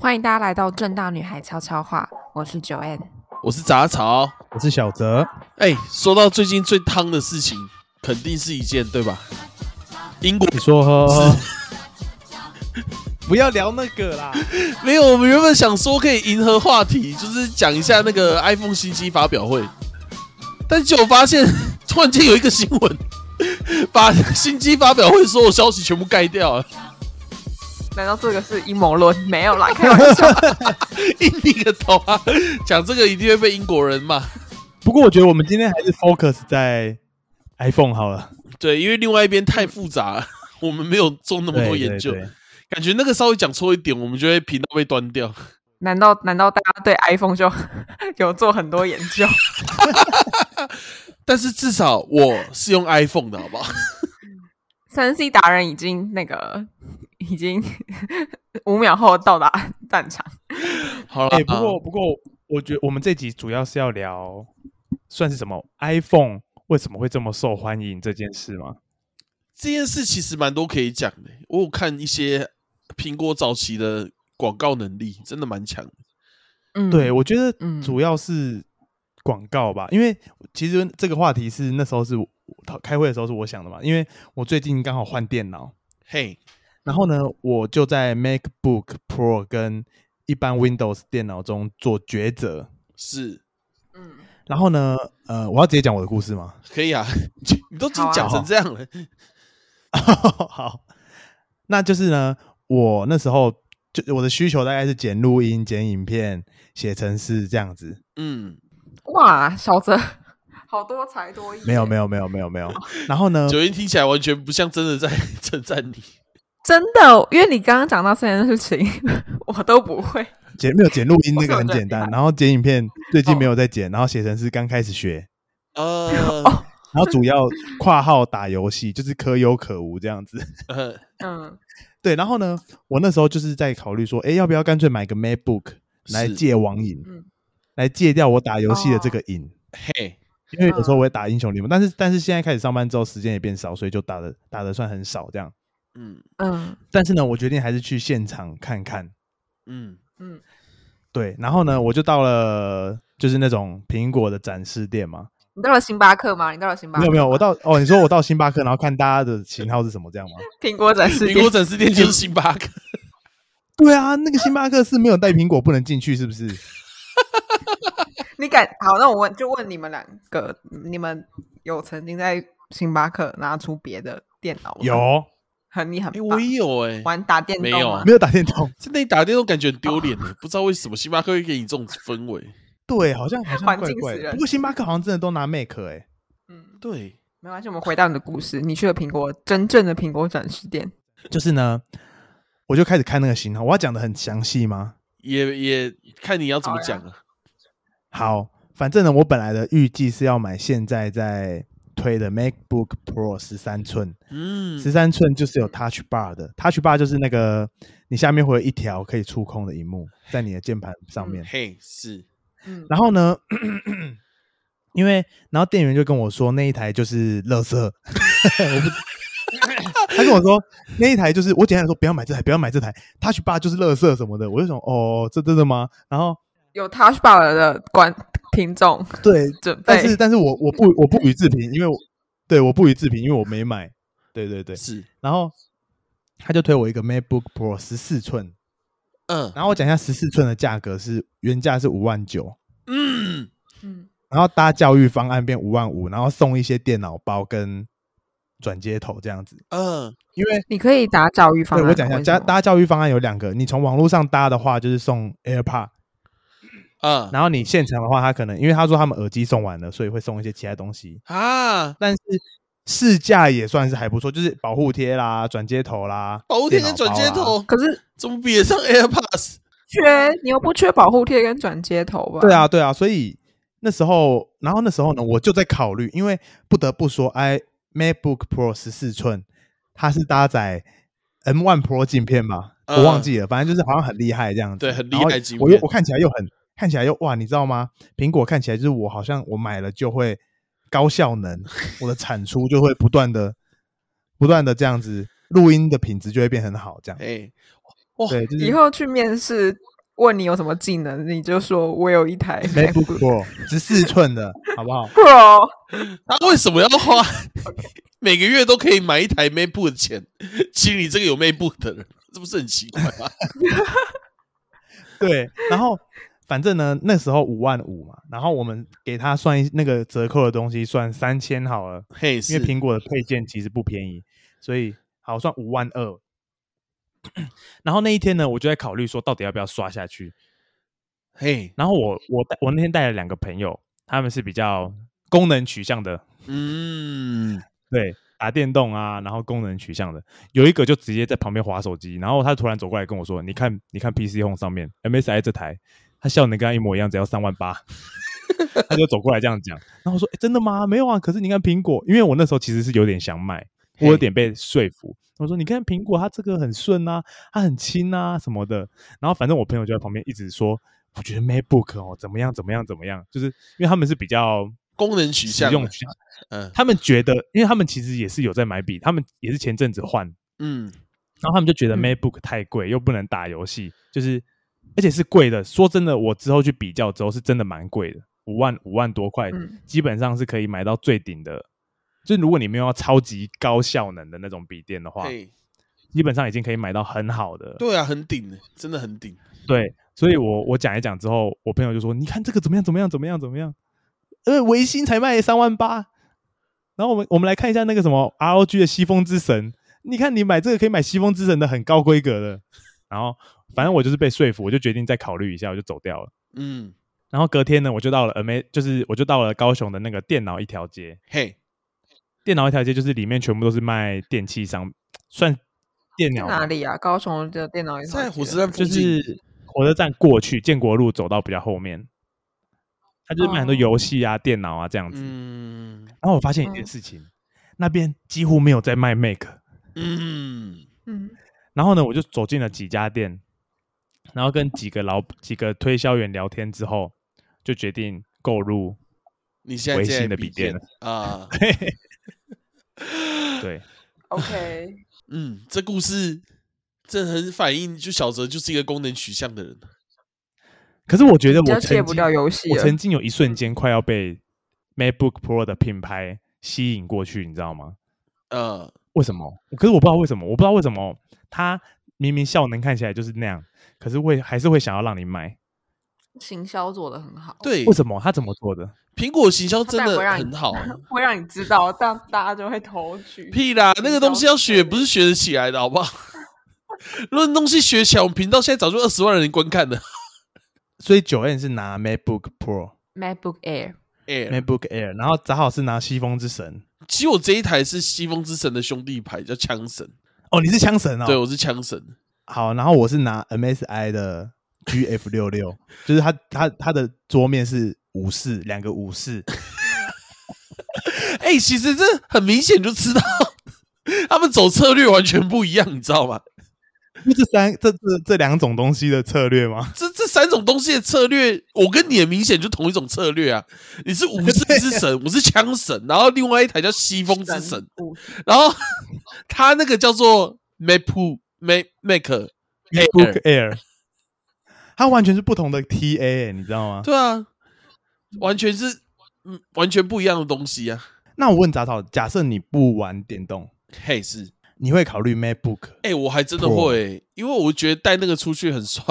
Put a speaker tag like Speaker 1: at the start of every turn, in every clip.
Speaker 1: 欢迎大家来到正大女孩悄悄话，我是九 N。
Speaker 2: 我是杂草。
Speaker 3: 我是小泽，
Speaker 2: 哎、说到最近最汤的事情，肯定是一件对吧？英国
Speaker 3: 你说呵，不要聊那个啦。
Speaker 2: 没有，我们原本想说可以迎合话题，就是讲一下那个 iPhone 新机发表会，但结果发现 突然间有一个新闻，把新机发表会所有消息全部盖掉了。
Speaker 1: 难道这个是阴谋论？没有啦，开玩笑。
Speaker 2: 印你个头啊！讲这个一定会被英国人骂。
Speaker 3: 不过我觉得我们今天还是 focus 在 iPhone 好了。
Speaker 2: 对，因为另外一边太复杂了，我们没有做那么多研究，
Speaker 3: 对对对
Speaker 2: 感觉那个稍微讲错一点，我们就会频道被端掉。
Speaker 1: 难道难道大家对 iPhone 就 有做很多研究？
Speaker 2: 但是至少我是用 iPhone 的，好不好？
Speaker 1: 三 C 达人已经那个已经 五秒后到达 战场。
Speaker 2: 好了、
Speaker 3: 哎、不过不过，我觉得我们这集主要是要聊，算是什么 iPhone 为什么会这么受欢迎这件事吗？
Speaker 2: 这件事其实蛮多可以讲的。我有看一些苹果早期的广告能力，真的蛮强的。
Speaker 1: 嗯，
Speaker 3: 对，我觉得
Speaker 1: 嗯
Speaker 3: 主要是广告吧，因为其实这个话题是那时候是我开会的时候是我想的嘛，因为我最近刚好换电脑，
Speaker 2: 嘿，
Speaker 3: 然后呢，我就在 MacBook Pro 跟一般 Windows 电脑中做抉择。
Speaker 2: 是
Speaker 1: 嗯，
Speaker 3: 然后呢，呃，我要直接讲我的故事吗？
Speaker 2: 可以啊，你都已经讲成这样了，
Speaker 3: 好，那就是呢，我那时候就我的需求大概是剪录音、剪影片、写程式这样子。
Speaker 2: 嗯，
Speaker 1: 哇，小泽好多才多艺耶。
Speaker 3: 没有，没有，没有，没有，没有。然后呢，
Speaker 2: 九音听起来完全不像真的在 称赞你。
Speaker 1: 真的，因为你刚刚讲到这件事情，我都不会。
Speaker 3: 剪没有剪录音那个很简单，然后剪影片最近
Speaker 1: 哦
Speaker 3: 没有在剪，然后写程式刚开始学，
Speaker 2: 呃，
Speaker 3: 然后主要跨号打游戏，就是可有可无这样子。
Speaker 2: 呃
Speaker 1: 嗯，
Speaker 3: 对，然后呢，我那时候就是在考虑说，哎，要不要干脆买个 MacBook 来
Speaker 2: 是
Speaker 3: 戒网瘾，
Speaker 1: 嗯
Speaker 3: 来戒掉我打游戏的这个瘾。
Speaker 2: 嘿，
Speaker 3: 因为有时候我会打英雄联盟，但是但是现在开始上班之后时间也变少，所以就打的打的算很少这样。
Speaker 2: 嗯
Speaker 1: 嗯
Speaker 3: 但是呢，我决定还是去现场看看。
Speaker 2: 嗯，
Speaker 1: 嗯，
Speaker 3: 对，然后呢，我就到了就是那种苹果的展示店嘛。
Speaker 1: 你到了星巴克吗？你到了星巴克？
Speaker 3: 没有没有，我到哦，你说我到星巴克，然后看大家的型号是什么这样吗？
Speaker 1: 苹果展示店
Speaker 2: 苹果。展示店就是星巴克，
Speaker 3: 对啊，那个星巴克是没有带苹果不能进去，是不是？
Speaker 1: 你敢好？那我问，就问你们两个，你们有曾经在星巴克拿出别的电脑吗？，
Speaker 3: 有
Speaker 2: 哎，
Speaker 1: 很你很棒
Speaker 2: 我也有哎，
Speaker 1: 玩打电动
Speaker 2: 没有
Speaker 1: 吗
Speaker 3: 没有打电动？
Speaker 2: 在那里打电动感觉很丢脸的，不知道为什么星巴克会给你这种氛围。
Speaker 3: 对，好像好像
Speaker 1: 环
Speaker 3: 怪怪不过星巴克好像真的都拿 Mac 哎、
Speaker 1: 嗯，
Speaker 2: 对，
Speaker 1: 没关系，我们回到你的故事。你去了苹果真正的苹果展示店，
Speaker 3: 就是呢，我就开始看那个型号。我要讲的很详细吗？
Speaker 2: 也也看你要怎么讲啊。
Speaker 3: 好，反正呢，我本来的预计是要买现在在推的 MacBook Pro 十三寸，
Speaker 2: 嗯
Speaker 3: 十三寸就是有 Touch Bar 的，Touch Bar 就是那个你下面会有一条可以触控的荧幕在你的键盘上面。
Speaker 2: 嘿，是
Speaker 1: 嗯，
Speaker 3: 然后呢，因为然后店员就跟我说那一台就是垃圾，我不。他跟我说那一台就是我简单地说不要买这台，不要买这台，Touch Bar 就是垃圾什么的，我就想哦，这真的吗？然后
Speaker 1: 有 Touch Bar 的观听众
Speaker 3: 对，
Speaker 1: 准备，
Speaker 3: 但是但是我我不我不予置评，因为我对我不予置评，因为我没买。对对对，
Speaker 2: 是，
Speaker 3: 然后他就推我一个 MacBook Pro 十四寸，
Speaker 2: 嗯
Speaker 3: 然后我讲一下十四寸的价格是原价是五万九，
Speaker 2: 嗯，
Speaker 1: 嗯，
Speaker 3: 然后搭教育方案变五万五，然后送一些电脑包跟转接头这样子。
Speaker 2: 嗯
Speaker 3: 因为
Speaker 1: 你可以打教育方案。
Speaker 3: 对我讲一下，
Speaker 1: 为什么
Speaker 3: 加搭教育方案有两个，你从网络上搭的话就是送 AirPod，
Speaker 2: 嗯
Speaker 3: 然后你现场的话，他可能因为他说他们耳机送完了，所以会送一些其他东西。
Speaker 2: 啊，
Speaker 3: 但是试驾也算是还不错，就是保护贴啦、转接头啦、
Speaker 2: 保护贴跟转接头
Speaker 1: 可是
Speaker 2: 怎么比得上 AirPods？
Speaker 1: 缺你又不缺保护贴跟转接头吧？
Speaker 3: 对啊，，对啊，所以那时候，然后那时候呢，我就在考虑，因为不得不说，i MacBook Pro 十四寸，它是搭载 M One Pro 镜片嘛，我忘记了，反正就是好像很厉害这样子，
Speaker 2: 对很厉害镜片
Speaker 3: 我又我看起来又很看起来又哇，你知道吗？苹果看起来就是我好像我买了就会高效能，我的产出就会不断的不断的这样子，录音的品质就会变很好，这样。
Speaker 2: 哎，哇，
Speaker 3: 对，就是
Speaker 1: 以后去面试，问你有什么技能，你就说我有一台
Speaker 3: MacBook Pro 十四寸的，好不好
Speaker 1: ？Pro。
Speaker 2: 他为什么要花每个月都可以买一台 MacBook 的钱，请你这个有 MacBook 的人，这不是很奇怪吗？
Speaker 3: 对，然后反正呢，那时候五万五嘛，然后我们给他算一那个折扣的东西，算三千好了，
Speaker 2: 嘿，
Speaker 3: 因
Speaker 2: 是。
Speaker 3: 为苹果的配件其实不便宜，所以好算五万二。然后那一天呢，我就在考虑说，到底要不要刷下去。
Speaker 2: 嘿，
Speaker 3: 然后我我我那天带了两个朋友，他们是比较功能取向的，
Speaker 2: 嗯，
Speaker 3: 对，打电动啊，然后功能取向的，有一个就直接在旁边划手机，然后他突然走过来跟我说：“你看，你看 PC Home 上面 MSI 这台，它效能跟他一模一样，只要三万八。”他就走过来这样讲，然后我说：“诶真的吗？没有啊，可是你看苹果，因为我那时候其实是有点想买，我有点被说服。我说：你看苹果，它这个很顺啊，它很轻啊什么的。然后反正我朋友就在旁边一直说，我觉得 MacBook 哦怎么样怎么样怎么样，就是因为他们是比较
Speaker 2: 功能取向，
Speaker 3: 用取向，
Speaker 2: 嗯
Speaker 3: 他们觉得，因为他们其实也是有在买笔，他们也是前阵子换，
Speaker 2: 嗯，
Speaker 3: 然后他们就觉得
Speaker 1: 嗯
Speaker 3: MacBook 太贵，又不能打游戏，就是而且是贵的。说真的，我之后去比较之后，是真的蛮贵的，五万五万多块，
Speaker 1: 嗯
Speaker 3: 基本上是可以买到最顶的。就如果你没有要超级高效能的那种笔电的话，基本上已经可以买到很好的。
Speaker 2: 对啊，很顶的，真的很顶。
Speaker 3: 对，所以我我讲一讲之后，我朋友就说：“你看这个怎么样？怎么样？怎么样？怎么样？”呃，维新才卖三万八。然后我们我们来看一下那个什么 ROG 的西风之神，你看你买这个可以买西风之神的很高规格的。然后反正我就是被说服，我就决定再考虑一下，我就走掉了。
Speaker 2: 嗯，
Speaker 3: 然后隔天呢，我就到了 Am，就是我就到了高雄的那个电脑一条街。
Speaker 2: 嘿，
Speaker 3: 电脑一条街就是里面全部都是卖电器商，算电脑吧
Speaker 1: 哪里啊？高雄的电脑也
Speaker 2: 在火车站附
Speaker 3: 就
Speaker 2: 近，
Speaker 3: 是火车站过去建国路走到比较后面，他就是卖很多
Speaker 1: 哦
Speaker 3: 游戏啊、电脑啊这样子。
Speaker 2: 嗯
Speaker 3: 然后我发现一件
Speaker 1: 嗯
Speaker 3: 事情，那边几乎没有在卖 Mac。
Speaker 2: 嗯，
Speaker 1: 嗯，
Speaker 3: 然后呢，我就走进了几家店，然后跟几个老几个推销员聊天之后，就决定购入。
Speaker 2: 你现在
Speaker 3: 微信的笔电
Speaker 2: 啊，
Speaker 3: 对，
Speaker 1: OK，
Speaker 2: 嗯，这故事这很反映，就小泽就是一个功能取向的人。
Speaker 3: 可是我觉得我曾经
Speaker 1: 较戒不掉游戏
Speaker 3: 我。曾经有一瞬间快要被 MacBook Pro 的品牌吸引过去，你知道吗？
Speaker 2: 呃，
Speaker 3: 为什么？可是我不知道为什么，我不知道为什么它明明效能看起来就是那样，可是会还是会想要让你买。
Speaker 1: 行销做的很好，，
Speaker 2: 对
Speaker 3: 为，什么？他怎么做的？
Speaker 2: 苹果行销真的很好。
Speaker 1: 会让你知道，但大家就会投去。
Speaker 2: 屁啦，那个东西要学
Speaker 1: 对
Speaker 2: 不是学得起来的，好不好？如果东西学起来，我们频道现在早就二十万人观看了。
Speaker 3: 所以九 N 是拿 MacBook Pro、
Speaker 1: MacBook Air，
Speaker 2: 哎、
Speaker 3: MacBook Air，然后正好是拿西风之神。
Speaker 2: 其实我这一台是西风之神的兄弟牌，叫枪神。
Speaker 3: 哦，你是枪神哦。
Speaker 2: 对，我是枪神。
Speaker 3: 好，然后我是拿 MSI 的 GF 六六，就是他他他的桌面是武士，两个武士。
Speaker 2: 哎、其实这很明显就知道，他们走策略完全不一样，你知道吗？
Speaker 3: 就这三这这这两种东西的策略吗？
Speaker 2: 这这三种东西的策略，我跟你的明显就同一种策略啊！你是武士之神，我是枪神，然后另外一台叫西风之神，
Speaker 1: 五
Speaker 2: 然后他那个叫做 Mac Mac Mac
Speaker 3: MacBook Air，它完全是不同的 TA，、欸、你知道吗？
Speaker 2: 对啊，完全是嗯完全不一样的东西啊！
Speaker 3: 那我问杂草，假设你不玩电动，
Speaker 2: 嘿，是
Speaker 3: 你会考虑 MacBook？
Speaker 2: 哎、我还真的会、因为我觉得带那个出去很帅。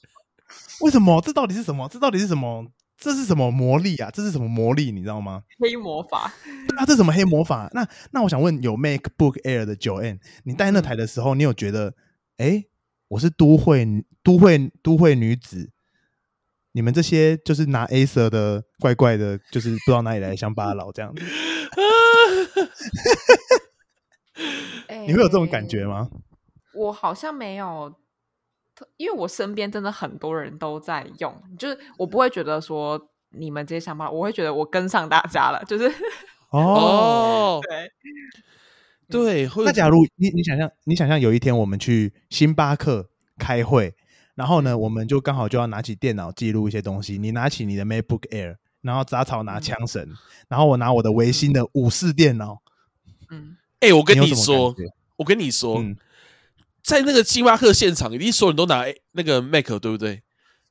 Speaker 3: 为什么？这到底是什么？这到底是什么？这是什么魔力啊？这是什么魔力？你知道吗？
Speaker 1: 黑魔法，
Speaker 3: 对啊，这什么黑魔法？那那我想问，有 MacBook Air 的九 N，你戴那台的时候，你有觉得，哎，我是都会都会都会女子，你们这些就是拿 Acer 的怪怪的，就是不知道哪里来的乡巴佬这样子，你会有这种感觉吗？
Speaker 1: 我好像没有，因为我身边真的很多人都在用，就是我不会觉得说你们这些想法，我会觉得我跟上大家了，就是
Speaker 3: 哦，
Speaker 2: 哦，
Speaker 1: 对，
Speaker 3: 那假如你你想象，你想象有一天我们去星巴克开会，然后呢，我们就刚好就要拿起电脑记录一些东西，你拿起你的 MacBook Air，然后杂草拿枪神，然后我拿我的微星的五四电脑，
Speaker 1: 嗯，
Speaker 2: 哎、我跟
Speaker 3: 你
Speaker 2: 说，我跟你说，
Speaker 3: 嗯
Speaker 2: 在那个星巴克现场，一定所有人都拿那个 Mac，对不对？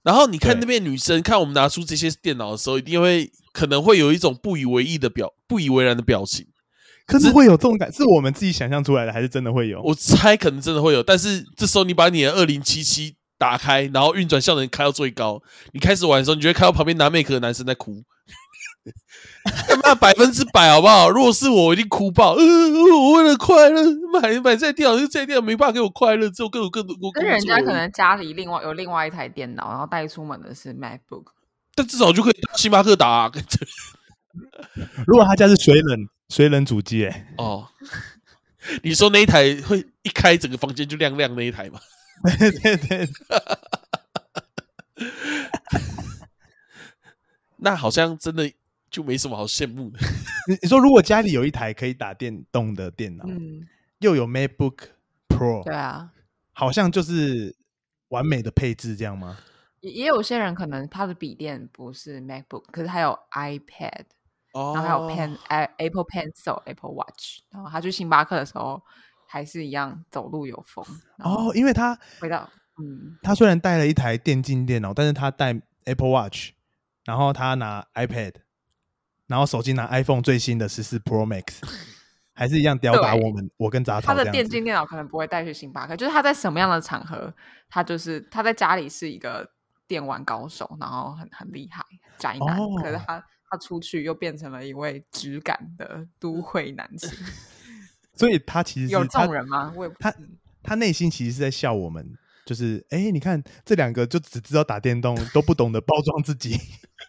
Speaker 2: 然后你看那边女生看我们拿出这些电脑的时候，一定会可能会有一种不以为意的表不以为然的表情。
Speaker 3: 可是会有这种感，是我们自己想象出来的，还是真的会有？
Speaker 2: 我猜可能真的会有，但是这时候你把你的二零七七打开，然后运转效能开到最高，你开始玩的时候，你就会看到旁边拿 Mac 的男生在哭。他 妈百分之百好不好？如果是我，我一定哭爆。呃，我为了快乐买买这台电脑，这台电脑没办法给我快乐，只有更有更多
Speaker 1: 跟人家可能家里另外有另外一台电脑，然后带出门的是 MacBook。
Speaker 2: 但至少就可以星巴克打、啊。
Speaker 3: 如果他家是水冷水冷主机，哎，
Speaker 2: 哦，你说那一台会一开整个房间就亮亮那一台吗？
Speaker 3: 对对对，
Speaker 2: 那好像真的就没什么好羡慕的。
Speaker 3: 你你说如果家里有一台可以打电动的电脑，
Speaker 1: 嗯，
Speaker 3: 又有 MacBook Pro，
Speaker 1: 对啊，
Speaker 3: 好像就是完美的配置，这样吗？
Speaker 1: 也也有些人可能他的笔电不是 MacBook，可是他有 iPad，
Speaker 2: 哦
Speaker 1: 然后还有 Pen、A- Apple Pencil、Apple Watch，然后他去星巴克的时候还是一样走路有风。
Speaker 3: 哦，因为他
Speaker 1: 回到嗯，
Speaker 3: 他虽然带了一台电竞电脑，但是他带 Apple Watch，然后他拿 iPad，然后手机拿 iPhone 最新的十四 Pro Max，还是一样吊打我们我跟杂草
Speaker 1: 他的电竞电脑可能不会带去星巴克，就是他在什么样的场合，他就是他在家里是一个电玩高手，然后很很厉害宅男，可是
Speaker 3: 哦
Speaker 1: 他他出去又变成了一位直感的都会男性。
Speaker 3: 所以他其实
Speaker 1: 有这种人吗？我也不
Speaker 3: 他他内心其实是在笑我们，就是哎、诶你看这两个就只知道打电动，都不懂得包装自己。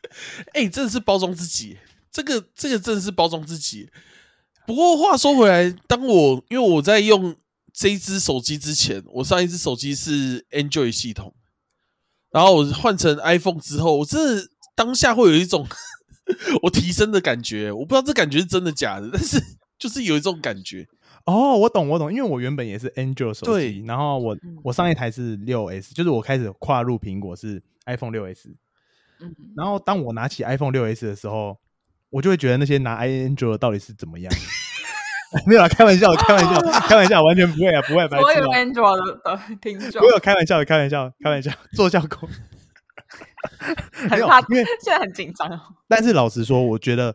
Speaker 2: 哎、真的是包装自己，这个这个真的是包装自己。不过话说回来，当我因为我在用这一只手机之前，我上一只手机是 Android 系统，然后我换成 iPhone 之后，我真的当下会有一种 我提升的感觉。我不知道这感觉是真的假的，但是就是有一种感觉。
Speaker 3: 哦，我懂，我懂，因为我原本也是 Android 手
Speaker 2: 对
Speaker 3: 机，然后我
Speaker 1: 嗯
Speaker 3: 我上一台是六 S，就是我开始跨入苹果是 iPhone 六 S，
Speaker 1: 嗯，
Speaker 3: 然后当我拿起 iPhone 六 S 的时候，我就会觉得那些拿 Android 到底是怎么样。没有啊，开玩笑，开玩笑，开玩笑，完全不会啊，不会，白
Speaker 1: 所有
Speaker 3: 痴啊
Speaker 1: Android 的的听众
Speaker 3: 我有开玩笑的，开玩笑，开玩笑，做效果。
Speaker 1: 怕，
Speaker 3: 因为
Speaker 1: 现在很紧张哦。
Speaker 3: 但是老实说，我觉得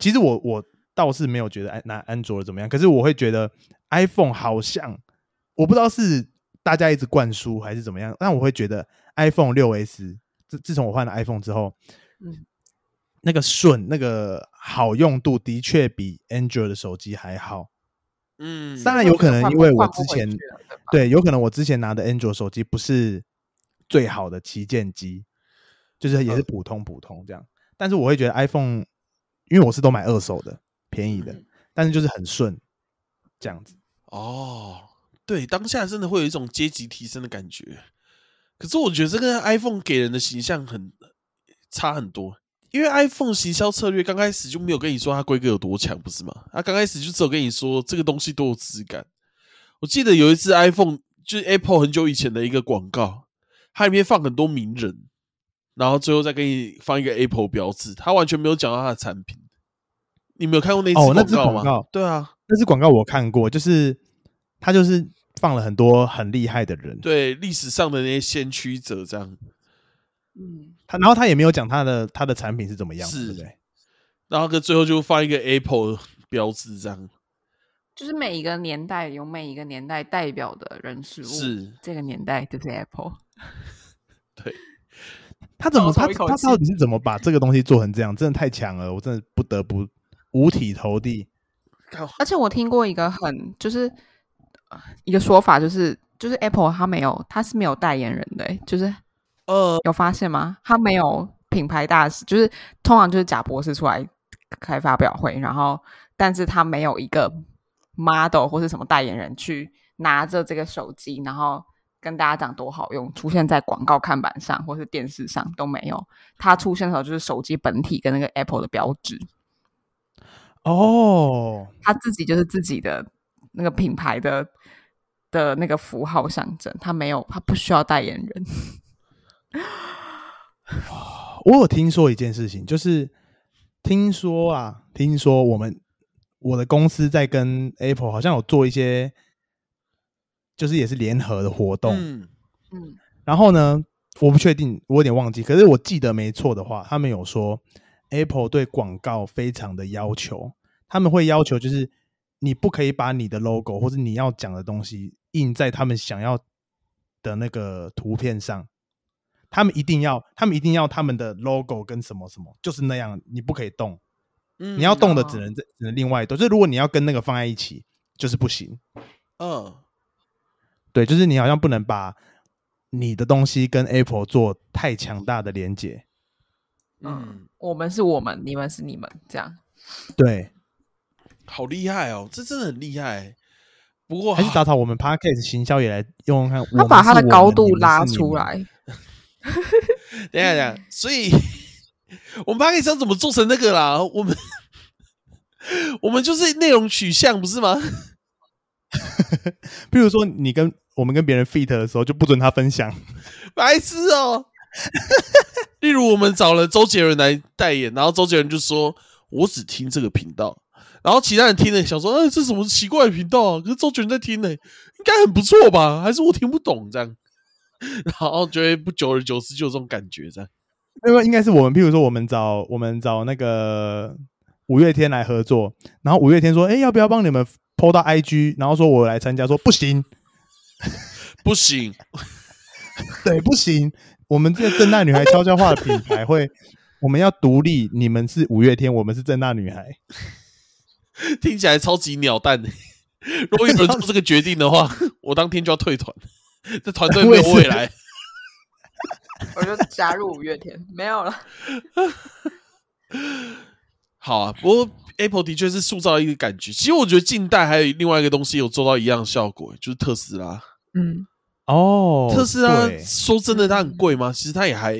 Speaker 3: 其实我我倒是没有觉得安拿安卓怎么样，可是我会觉得 iPhone 好像我不知道是大家一直灌输还是怎么样，但我会觉得 iPhone 六 S 自自从我换了 iPhone 之后，
Speaker 1: 嗯
Speaker 3: 那个顺那个好用度的确比 Android 的手机还好。
Speaker 2: 嗯，
Speaker 3: 当然有可能因为我之前
Speaker 1: 对，
Speaker 3: 有可能我之前拿的 Android 手机不是最好的旗舰机，就是也是普通普通这样。但是我会觉得 iPhone，因为我是都买二手的，便宜的，
Speaker 1: 嗯
Speaker 3: 但是就是很顺这样子。
Speaker 2: 哦，对，当下真的会有一种阶级提升的感觉。可是我觉得这个 iPhone 给人的形象很差很多，因为 iPhone 行销策略刚开始就没有跟你说它规格有多强，不是吗？它刚开始就只有跟你说这个东西多有质感。我记得有一次 iPhone 就是 Apple 很久以前的一个广告，它里面放很多名人，然后最后再给你放一个 Apple 标志，它完全没有讲到它的产品。你没有看过那支
Speaker 3: 哦那支
Speaker 2: 告吗？
Speaker 3: 广告
Speaker 2: 对啊，
Speaker 3: 那支广告我看过，就是它就是放了很多很厉害的人，
Speaker 2: 对历史上的那些先驱者这样。
Speaker 1: 嗯，
Speaker 3: 他然后他也没有讲他的他的产品是怎么样，
Speaker 2: 是
Speaker 3: 对不对？
Speaker 2: 然后跟最后就放一个 Apple 标志这样。
Speaker 1: 就是每一个年代有每一个年代代表的人事物，
Speaker 2: 是
Speaker 1: 这个年代就是 Apple。
Speaker 2: 对，
Speaker 3: 他怎么他他到底是怎么把这个东西做成这样？真的太强了，我真的不得不五体投地。
Speaker 1: 而且我听过一个很就是呃一个说法，就是就是 Apple 它没有它是没有代言人的欸、就是
Speaker 2: 呃，
Speaker 1: 有发现吗？他没有品牌大使，就是通常就是贾博士出来开发表会，然后但是他没有一个 model 或是什么代言人去拿着这个手机，然后跟大家讲多好用，出现在广告看板上或是电视上都没有。他出现的时候就是手机本体跟那个 Apple 的标志，
Speaker 3: 哦，
Speaker 1: 他自己就是自己的那个品牌的的那个符号象征，他没有，他不需要代言人。
Speaker 3: 我有听说一件事情，就是听说啊，听说我们我的公司在跟 Apple 好像有做一些就是也是联合的活动。
Speaker 2: 嗯
Speaker 1: 嗯
Speaker 3: 然后呢，我不确定，我有点忘记，可是我记得没错的话，他们有说 Apple 对广告非常的要求，他们会要求就是你不可以把你的 logo 或者你要讲的东西印在他们想要的那个图片上。他们一定要，他们一定要他们的 logo 跟什么什么，就是那样，你不可以动。
Speaker 2: 嗯
Speaker 3: 你要动的
Speaker 1: 哦
Speaker 3: 只能在只能另外动，就是如果你要跟那个放在一起，就是不行。
Speaker 2: 嗯
Speaker 3: 对，就是你好像不能把你的东西跟 Apple 做太强大的连接。
Speaker 2: 嗯，
Speaker 1: 我们是我们，你们是你们，这样。
Speaker 3: 对，
Speaker 2: 好厉害哦，这真的很厉害。不过
Speaker 3: 还是打草我们 Podcast 行销也来用用看，
Speaker 1: 他把他的高度拉
Speaker 3: 出
Speaker 1: 出。来，
Speaker 2: 等一下等一下，所以我们 p a 要怎么做成那个啦？我们我们就是内容取向，不是吗？
Speaker 3: 比如说，你跟我们跟别人 feat 的时候，就不准他分享。
Speaker 2: 白痴哦！例如，我们找了周杰伦来代言，然后周杰伦就说：“我只听这个频道。”然后其他人听了想说：“哎，这什么奇怪的频道啊？”可是周杰伦在听呢、应该很不错吧？还是我听不懂这样？然后觉得不久而久之就有这种感觉，这样。
Speaker 3: 因为应该是我们，譬如说，我们找我们找那个五月天来合作，然后五月天说：“哎、要不要帮你们 PO 到 IG？” 然后说我来参加，说不行，
Speaker 2: 不行，
Speaker 3: 对，不行。我们这个正大女孩悄悄话的品牌会，我们要独立。你们是五月天，我们是正大女孩。
Speaker 2: 听起来超级鸟蛋的。如果有人做这个决定的话，我当天就要退团，这团队没有未来。
Speaker 1: 我就加入五月天，没有了。
Speaker 2: 好啊，不过 Apple 的确是塑造一个感觉。其实我觉得近代还有另外一个东西有做到一样的效果，就是特斯拉。
Speaker 1: 嗯，
Speaker 3: 哦，
Speaker 2: 特斯拉说真的，它很贵吗？其实它也还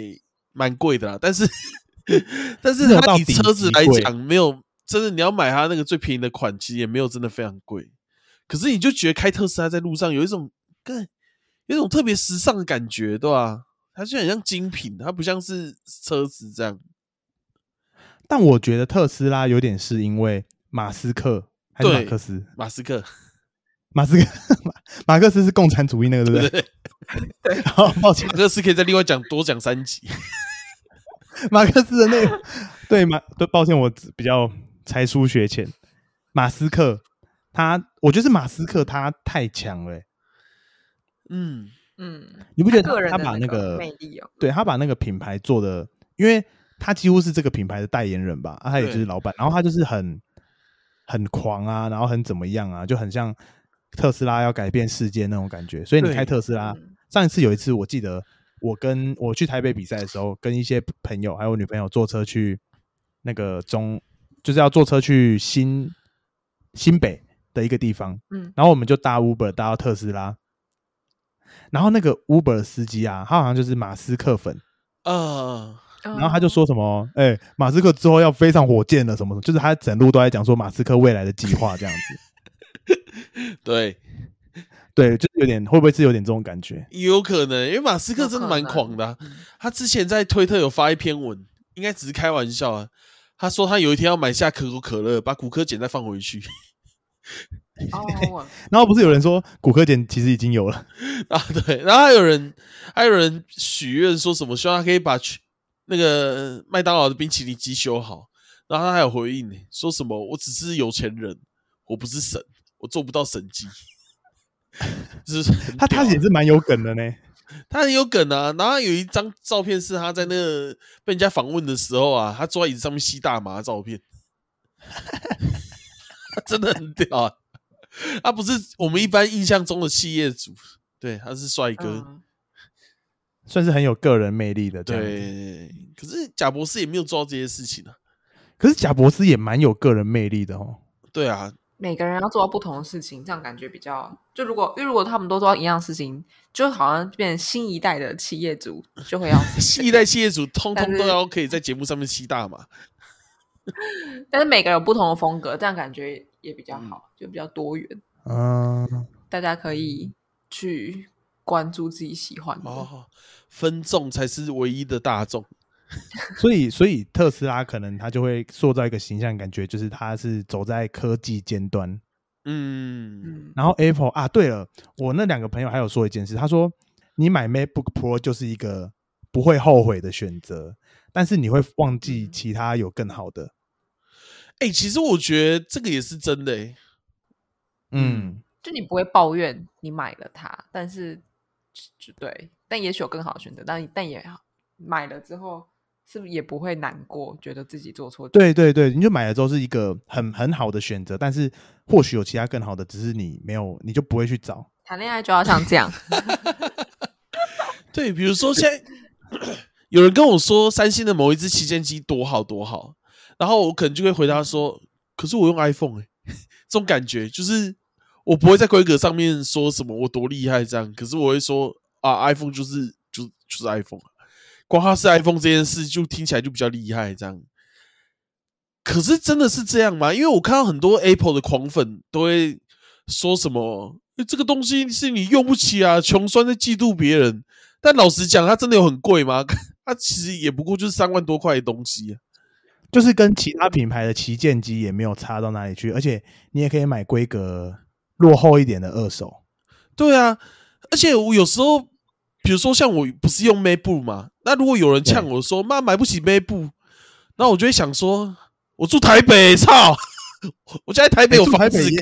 Speaker 2: 蛮贵的啦。但是，但是它以车子来讲，没有真的你要买它那个最便宜的款，其实也没有真的非常贵。可是你就觉得开特斯拉在路上有一种更有一种特别时尚的感觉，对吧？它就很像精品，它不像是车子这样。
Speaker 3: 但我觉得特斯拉有点是因为马斯克还是
Speaker 2: 对
Speaker 3: 马克思？
Speaker 2: 马斯克，
Speaker 3: 马斯克马马克思是共产主义那个，对不对？
Speaker 2: 对，
Speaker 3: 好，抱歉
Speaker 2: 马，克思可以再另外讲多讲三集。
Speaker 3: 马克思的那个对马对，抱歉，我比较才疏学浅。马斯克他，我觉得是马斯克他太强了欸、
Speaker 2: 嗯，
Speaker 1: 嗯，
Speaker 3: 你不觉得他
Speaker 1: 把那
Speaker 3: 个
Speaker 1: 魅力哦，
Speaker 3: 对他把那个品牌做的，因为他几乎是这个品牌的代言人吧，啊、他也就是老板，然后他就是很很狂啊，然后很怎么样啊，就很像特斯拉要改变世界那种感觉。所以你开特斯拉，
Speaker 1: 嗯。
Speaker 3: 上一次有一次我记得我跟我去台北比赛的时候，跟一些朋友还有我女朋友坐车去那个中，就是要坐车去新新北的一个地方，
Speaker 1: 嗯。
Speaker 3: 然后我们就搭 Uber 搭到特斯拉。然后那个 Uber 司机啊，他好像就是马斯克粉，
Speaker 2: 啊，
Speaker 1: 然
Speaker 3: 然后他就说什么，哎、马斯克之后要飞上火箭了，什么什么，就是他整路都在讲说马斯克未来的计划这样子。
Speaker 2: 对，
Speaker 3: 对，就是有点会不会是有点这种感觉？
Speaker 2: 有可能，因为马斯克真的蛮狂的他之前在推特有发一篇文，应该只是开玩笑啊。他说他有一天要买下可口可乐，把骨科碱再放回去
Speaker 1: 哦，
Speaker 3: 然后不是有人说骨科碱其实已经有了，
Speaker 2: 啊。对，然后还有人还有人许愿说什么，希望他可以把去那个麦当劳的冰淇淋机修好。然后他还有回应呢，说什么我只是有钱人，我不是神，我做不到神机。就 是
Speaker 3: 他他也是蛮有梗的呢。
Speaker 2: 他很有梗啊，然后有一张照片是他在那个被人家访问的时候啊，他坐在椅子上面吸大麻的照片，他真的很屌啊！他不是我们一般印象中的企业主，对，他是帅哥，
Speaker 1: 嗯
Speaker 3: 算是很有个人魅力的。
Speaker 2: 对。可是贾博士也没有做到这些事情啊，
Speaker 3: 可是贾博士也蛮有个人魅力的哦。
Speaker 2: 对啊，
Speaker 1: 每个人要做到不同的事情，这样感觉比较就如果因为如果他们都做到一样事情，就好像变成新一代的企业主就会要
Speaker 2: 新一代企业主通通都要可以在节目上面吸大嘛，
Speaker 1: 但是每个人有不同的风格，这样感觉也比较
Speaker 2: 嗯
Speaker 1: 好，就比较多元，
Speaker 3: 嗯，
Speaker 1: 大家可以去关注自己喜欢的。
Speaker 2: 哦，分众才是唯一的大众。
Speaker 3: 所以所以特斯拉可能他就会塑造一个形象，感觉就是他是走在科技尖端。
Speaker 2: 嗯，
Speaker 1: 嗯，
Speaker 3: 然后 Apple 啊，对了，我那两个朋友还有说一件事，他说你买 MacBook Pro 就是一个不会后悔的选择，但是你会忘记
Speaker 1: 嗯
Speaker 3: 其他有更好的。
Speaker 2: 哎、其实我觉得这个也是真的、欸。
Speaker 3: 嗯，
Speaker 1: 就你不会抱怨你买了它，但是就对，但也许有更好的选择，但但也买了之后，是不是也不会难过，觉得自己做错？
Speaker 3: 对对对，你就买了之后是一个很很好的选择，但是或许有其他更好的，只是你没有，你就不会去找。
Speaker 1: 谈恋爱就要像这样，
Speaker 2: 对，比如说现在 有人跟我说三星的某一只旗舰机多好多好，然后我可能就会回答说，可是我用 iPhone 哎、这种感觉就是我不会在规格上面说什么我多厉害这样，可是我会说啊，iPhone 就是就就是 iPhone，光它是 iPhone 这件事就听起来就比较厉害这样。可是真的是这样吗？因为我看到很多 Apple 的狂粉都会说什么、欸这个东西是你用不起啊，穷酸在嫉妒别人。但老实讲，它真的有很贵吗？它其实也不过就是三万多块的东西、
Speaker 3: 就是跟其他品牌的旗舰机也没有差到哪里去，而且你也可以买规格落后一点的二手。
Speaker 2: 对啊，而且我有时候，比如说像我不是用 MacBook 嘛，那如果有人呛我说妈买不起 MacBook，那我就会想说，我住台北，操！我家在台北有
Speaker 3: 住
Speaker 2: 房子
Speaker 3: 台北也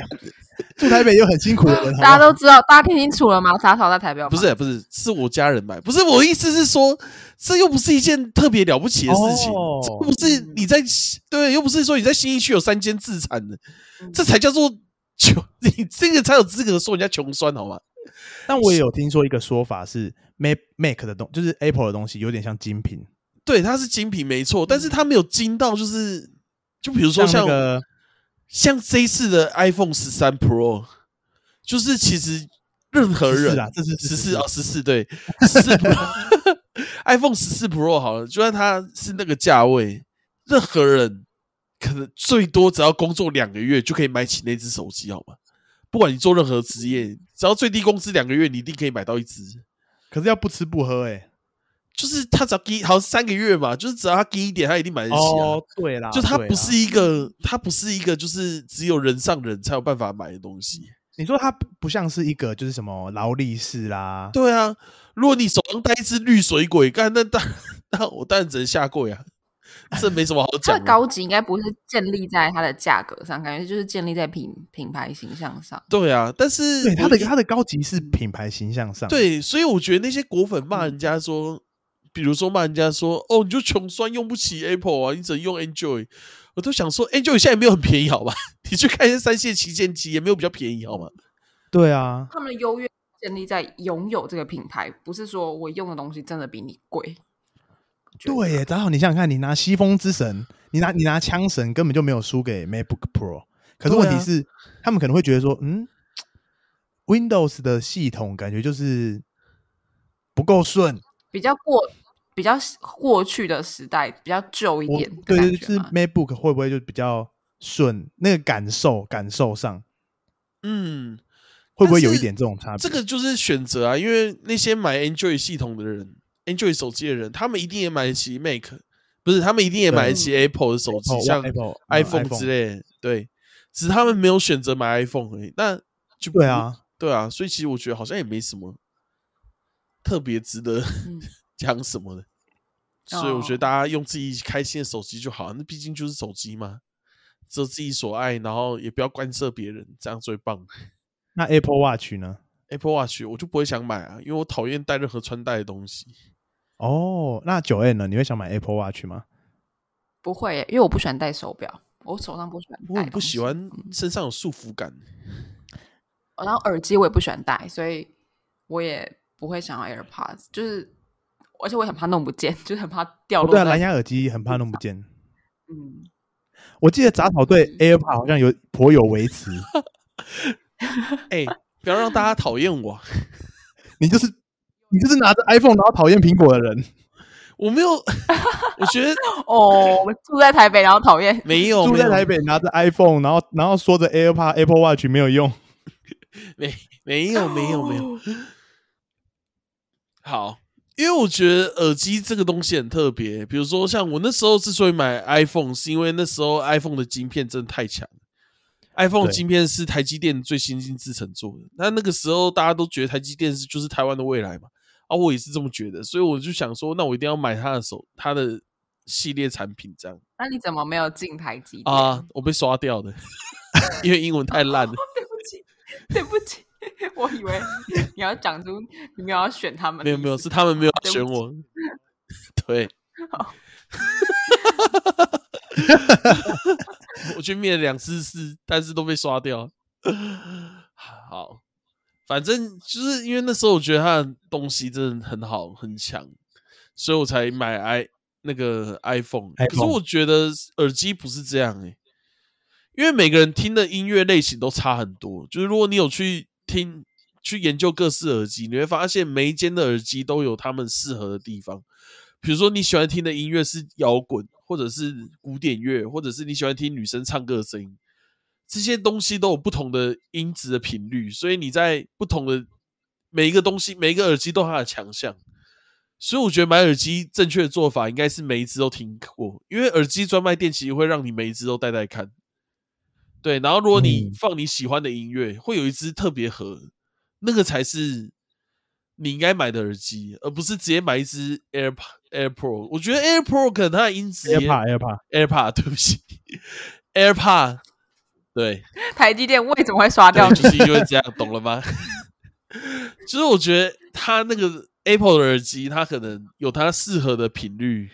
Speaker 3: 住台北又很辛苦的人，
Speaker 1: 大家都知道，大家听清楚了吗？杂草在台北
Speaker 2: 不是不是，是我家人买，不是我的意思是说，这又不是一件特别了不起的事情，
Speaker 3: 哦
Speaker 2: 这又不是你在对，又不是说你在新一区有三间自产的，
Speaker 1: 嗯
Speaker 2: 这才叫做 穷，你这个才有资格说人家穷酸好吗？
Speaker 3: 但我也有听说一个说法是，Mac Mac 的东，就是 Apple 的东西有点像精品，
Speaker 2: 对，它是精品没错，但是它没有精到就是，就比如说像
Speaker 3: 像那个
Speaker 2: 像这一次的 iPhone 十三 Pro，就是其实任何人
Speaker 3: 14啦这是
Speaker 2: 十四
Speaker 3: 14
Speaker 2: 哦十四对十四 iPhone 十四 Pro 好了，就算它是那个价位，任何人可能最多只要工作两个月就可以买起那只手机，好吗？不管你做任何职业，只要最低工资两个月，你一定可以买到一只。
Speaker 3: 可是要不吃不喝哎、
Speaker 2: 就是他只要低，好像三个月嘛，就是只要他低一点，他一定买得起啊。
Speaker 3: 哦，对啦，
Speaker 2: 就
Speaker 3: 他
Speaker 2: 不是一个，他不是一个，就是只有人上人才有办法买的东西。
Speaker 3: 你说他不不像是一个就是什么劳力士啦，
Speaker 2: 对啊，如果你手上带一只绿水鬼，干那当那我当然只能下跪啊，这没什么好讲的。
Speaker 1: 的高级应该不是建立在它的价格上，感觉就是建立在品品牌形象上。
Speaker 2: 对啊，但是
Speaker 3: 对它的它的高级是品牌形象上，，
Speaker 2: 对，所以我觉得那些果粉骂人家说，比如说骂人家说，哦，你就穷酸用不起 Apple 啊，你只能用 Android，我都想说，Android 现在也没有很便宜，好吧？你去看一下三线旗舰机，也没有比较便宜，好吗？
Speaker 3: 对啊，
Speaker 1: 他们的优越建立在拥有这个品牌，不是说我用的东西真的比你贵。
Speaker 3: 对耶，正好你想想看，你拿西风之神，你拿你拿枪神，根本就没有输给 MacBook Pro。可是问题是，他们可能会觉得说，嗯，Windows 的系统感觉就是不够顺。
Speaker 1: 比较过比较过去的时代，比较旧一
Speaker 3: 我
Speaker 1: 点
Speaker 3: 对对，就是 MacBook 会不会就比较顺？那个感受感受上
Speaker 2: 嗯，
Speaker 3: 会不会有一点这种差别？
Speaker 2: 这个就是选择啊，因为那些买 Android 系统的人，Android 手机的人，他们一定也买得起 Mac，不是他们一定也买得起 Apple 的手机
Speaker 3: ，Apple-
Speaker 2: 像
Speaker 3: Apple 嗯
Speaker 2: iPhone
Speaker 3: iPhone
Speaker 2: 之类的。对，只是他们没有选择买 iPhone 而已。那就
Speaker 3: 对，啊，
Speaker 2: 对啊，所以其实我觉得好像也没什么特别值得
Speaker 1: 嗯
Speaker 2: 讲什么的。所以我觉得
Speaker 1: 哦
Speaker 2: 大家用自己开心的手机就好，那毕竟就是手机嘛，只有自己所爱，然后也不要干涉别人，这样最棒。
Speaker 3: 那 Apple Watch 呢
Speaker 2: ？Apple Watch 我就不会想买啊，因为我讨厌带任何穿戴的东西。
Speaker 3: 哦，那九 N 呢？你会想买 Apple Watch 吗？
Speaker 1: 不会耶，因为我不喜欢戴手表，我手上不喜欢戴。
Speaker 2: 我很不喜，欢身上有束缚感。
Speaker 1: 然后耳机我也不喜欢戴，所以我也不会想要 AirPods，就是而且我很怕弄不见，就是很怕掉
Speaker 3: 哦对啊，蓝牙耳机很怕弄不见。
Speaker 1: 嗯，
Speaker 3: 我记得杂草对 AirPod 好像有颇有微词，
Speaker 2: 哎、不要让大家讨厌我，
Speaker 3: 你就是你就是拿着 iPhone 然后讨厌苹果的人，
Speaker 2: 我没有，我觉得
Speaker 1: 哦，我住在台北，然后讨厌。
Speaker 2: 没有，没有
Speaker 3: 住在台，北拿着 iPhone，然后然后说着 AirPod Apple Watch 没有用，
Speaker 2: 没没有，没有，没有。好，因为我觉得耳机这个东西很特别，比如说像我那时候之所以买 iPhone，是因为那时候 iPhone 的晶片真的太强。iPhone
Speaker 3: 的
Speaker 2: 晶片是台积电最先进制成做的，那那个时候大家都觉得台积电是就是台湾的未来嘛，啊，我也是这么觉得，所以我就想说，那我一定要买它的手，它的系列产品这样
Speaker 1: 那你怎么没有进台积电？
Speaker 2: 啊，我被刷掉的，因为英文太烂了。
Speaker 1: 对不起，对不起，我以为你要讲出你没有要选他们
Speaker 2: 没有没有，是他们没有选我。对，我去面了两次试，但是都被刷掉。好，反正就是因为那时候我觉得他的东西真的很好很强，所以我才买 i 那个 iPhone。可是我觉得耳机不是这样诶、因为每个人听的音乐类型都差很多。就是如果你有去听、去研究各式耳机，你会发现每一间的耳机都有他们适合的地方。比如说你喜欢听的音乐是摇滚，或者是古典乐，或者是你喜欢听女生唱歌的声音，这些东西都有不同的音质的频率，所以你在不同的每一个东西、每一个耳机都有它的强项。所以我觉得买耳机正确的做法应该是每一只都听过，因为耳机专卖店其实会让你每一只都戴戴看。对，然后如果你
Speaker 3: 嗯
Speaker 2: 放你喜欢的音乐，会有一只特别合，那个才是你应该买的耳机，而不是直接买一只 Air Air Pro。我觉得 Air Pro 可能它的音质也
Speaker 3: AirPod
Speaker 2: AirPod，AirPod，对不起，AirPod，对，
Speaker 1: 台积电为什么会刷掉？
Speaker 2: 就是因为这样，懂了吗？就是我觉得它那个 Apple 的耳机，它可能有它适合的频率，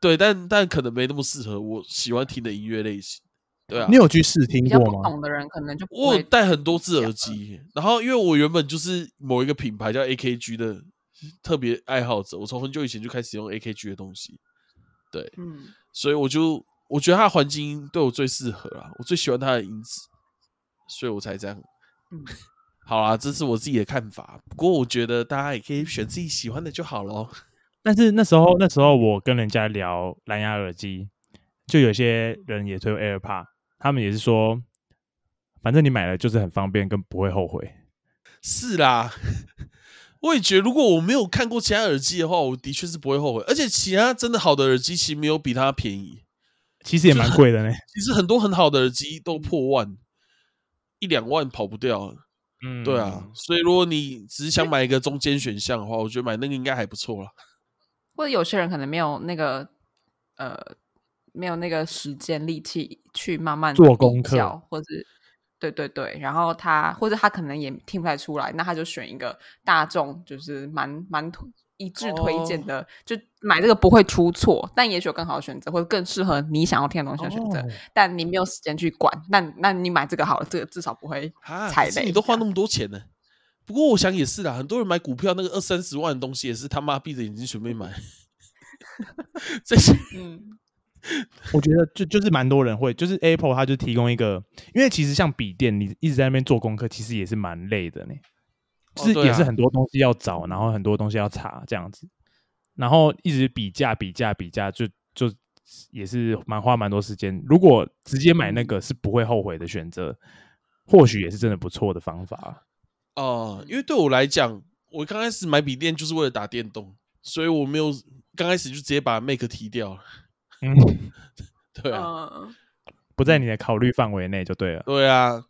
Speaker 2: 对，但但可能没那么适合我喜欢听的音乐类型，对啊
Speaker 3: 你。有去试听过吗？
Speaker 1: 不懂的人可能就
Speaker 2: 我有
Speaker 1: 会
Speaker 2: 带很多只耳机，然后因为我原本就是某一个品牌叫 AKG 的特别爱好者，我从很久以前就开始用 AKG 的东西，对，
Speaker 1: 嗯，
Speaker 2: 所以我就我觉得它的环境音对我最适合啊，我最喜欢它的音质，所以我才这样。
Speaker 1: 嗯
Speaker 2: 好啦，这是我自己的看法，不过我觉得大家也可以选自己喜欢的就好咯。
Speaker 3: 但是那时候那时候我跟人家聊蓝牙耳机，就有些人也推 AirPod，他们也是说，反正你买了就是很方便，跟不会后悔。
Speaker 2: 是啦，我也觉得，如果我没有看过其他耳机的话，我的确是不会后悔。而且其他真的好的耳机，其实没有比它便宜。
Speaker 3: 其实也蛮贵的呢。
Speaker 2: 其实很多很好的耳机都破万，一两万跑不掉。
Speaker 3: 嗯，
Speaker 2: 对啊，，所以如果你只是想买一个中间选项的话，我觉得买那个应该还不错啦。
Speaker 1: 或者有些人可能没有那个呃，没有那个时间力气去慢慢
Speaker 3: 做功课
Speaker 1: 较，或者对对对，然后他或者他可能也听不太出来，那他就选一个大众就是蛮蛮推一致推荐
Speaker 2: 哦
Speaker 1: 的，就买这个不会出错，但也许有更好的选择，或者更适合你想要听的东西的选择，
Speaker 3: 哦
Speaker 1: 但你没有时间去管，那那你买这个好了，这个至少不会
Speaker 2: 啊，
Speaker 1: 踩雷。
Speaker 2: 你都花那么多钱呢？不过我想也是啦，很多人买股票那个二三十万的东西，也是他妈闭着眼睛准备买。这些
Speaker 1: 嗯
Speaker 3: 我觉得就就是蛮多人会，就是 Apple 它就提供一个，因为其实像笔电，你一直在那边做功课，其实也是蛮累的呢。就是也是很多东西要找，然后很多东西要查这样子，然后一直比价比价比价，就就也是蛮花蛮多时间。如果直接买那个是不会后悔的选择，或许也是真的不错的方法。
Speaker 2: 哦、因为对我来讲，我刚开始买笔电就是为了打电动，所以我没有刚开始就直接把 Make 踢掉了。
Speaker 3: 嗯，
Speaker 2: 对啊，
Speaker 1: 嗯，
Speaker 3: 不在你的考虑范围内就对了。
Speaker 2: 对啊，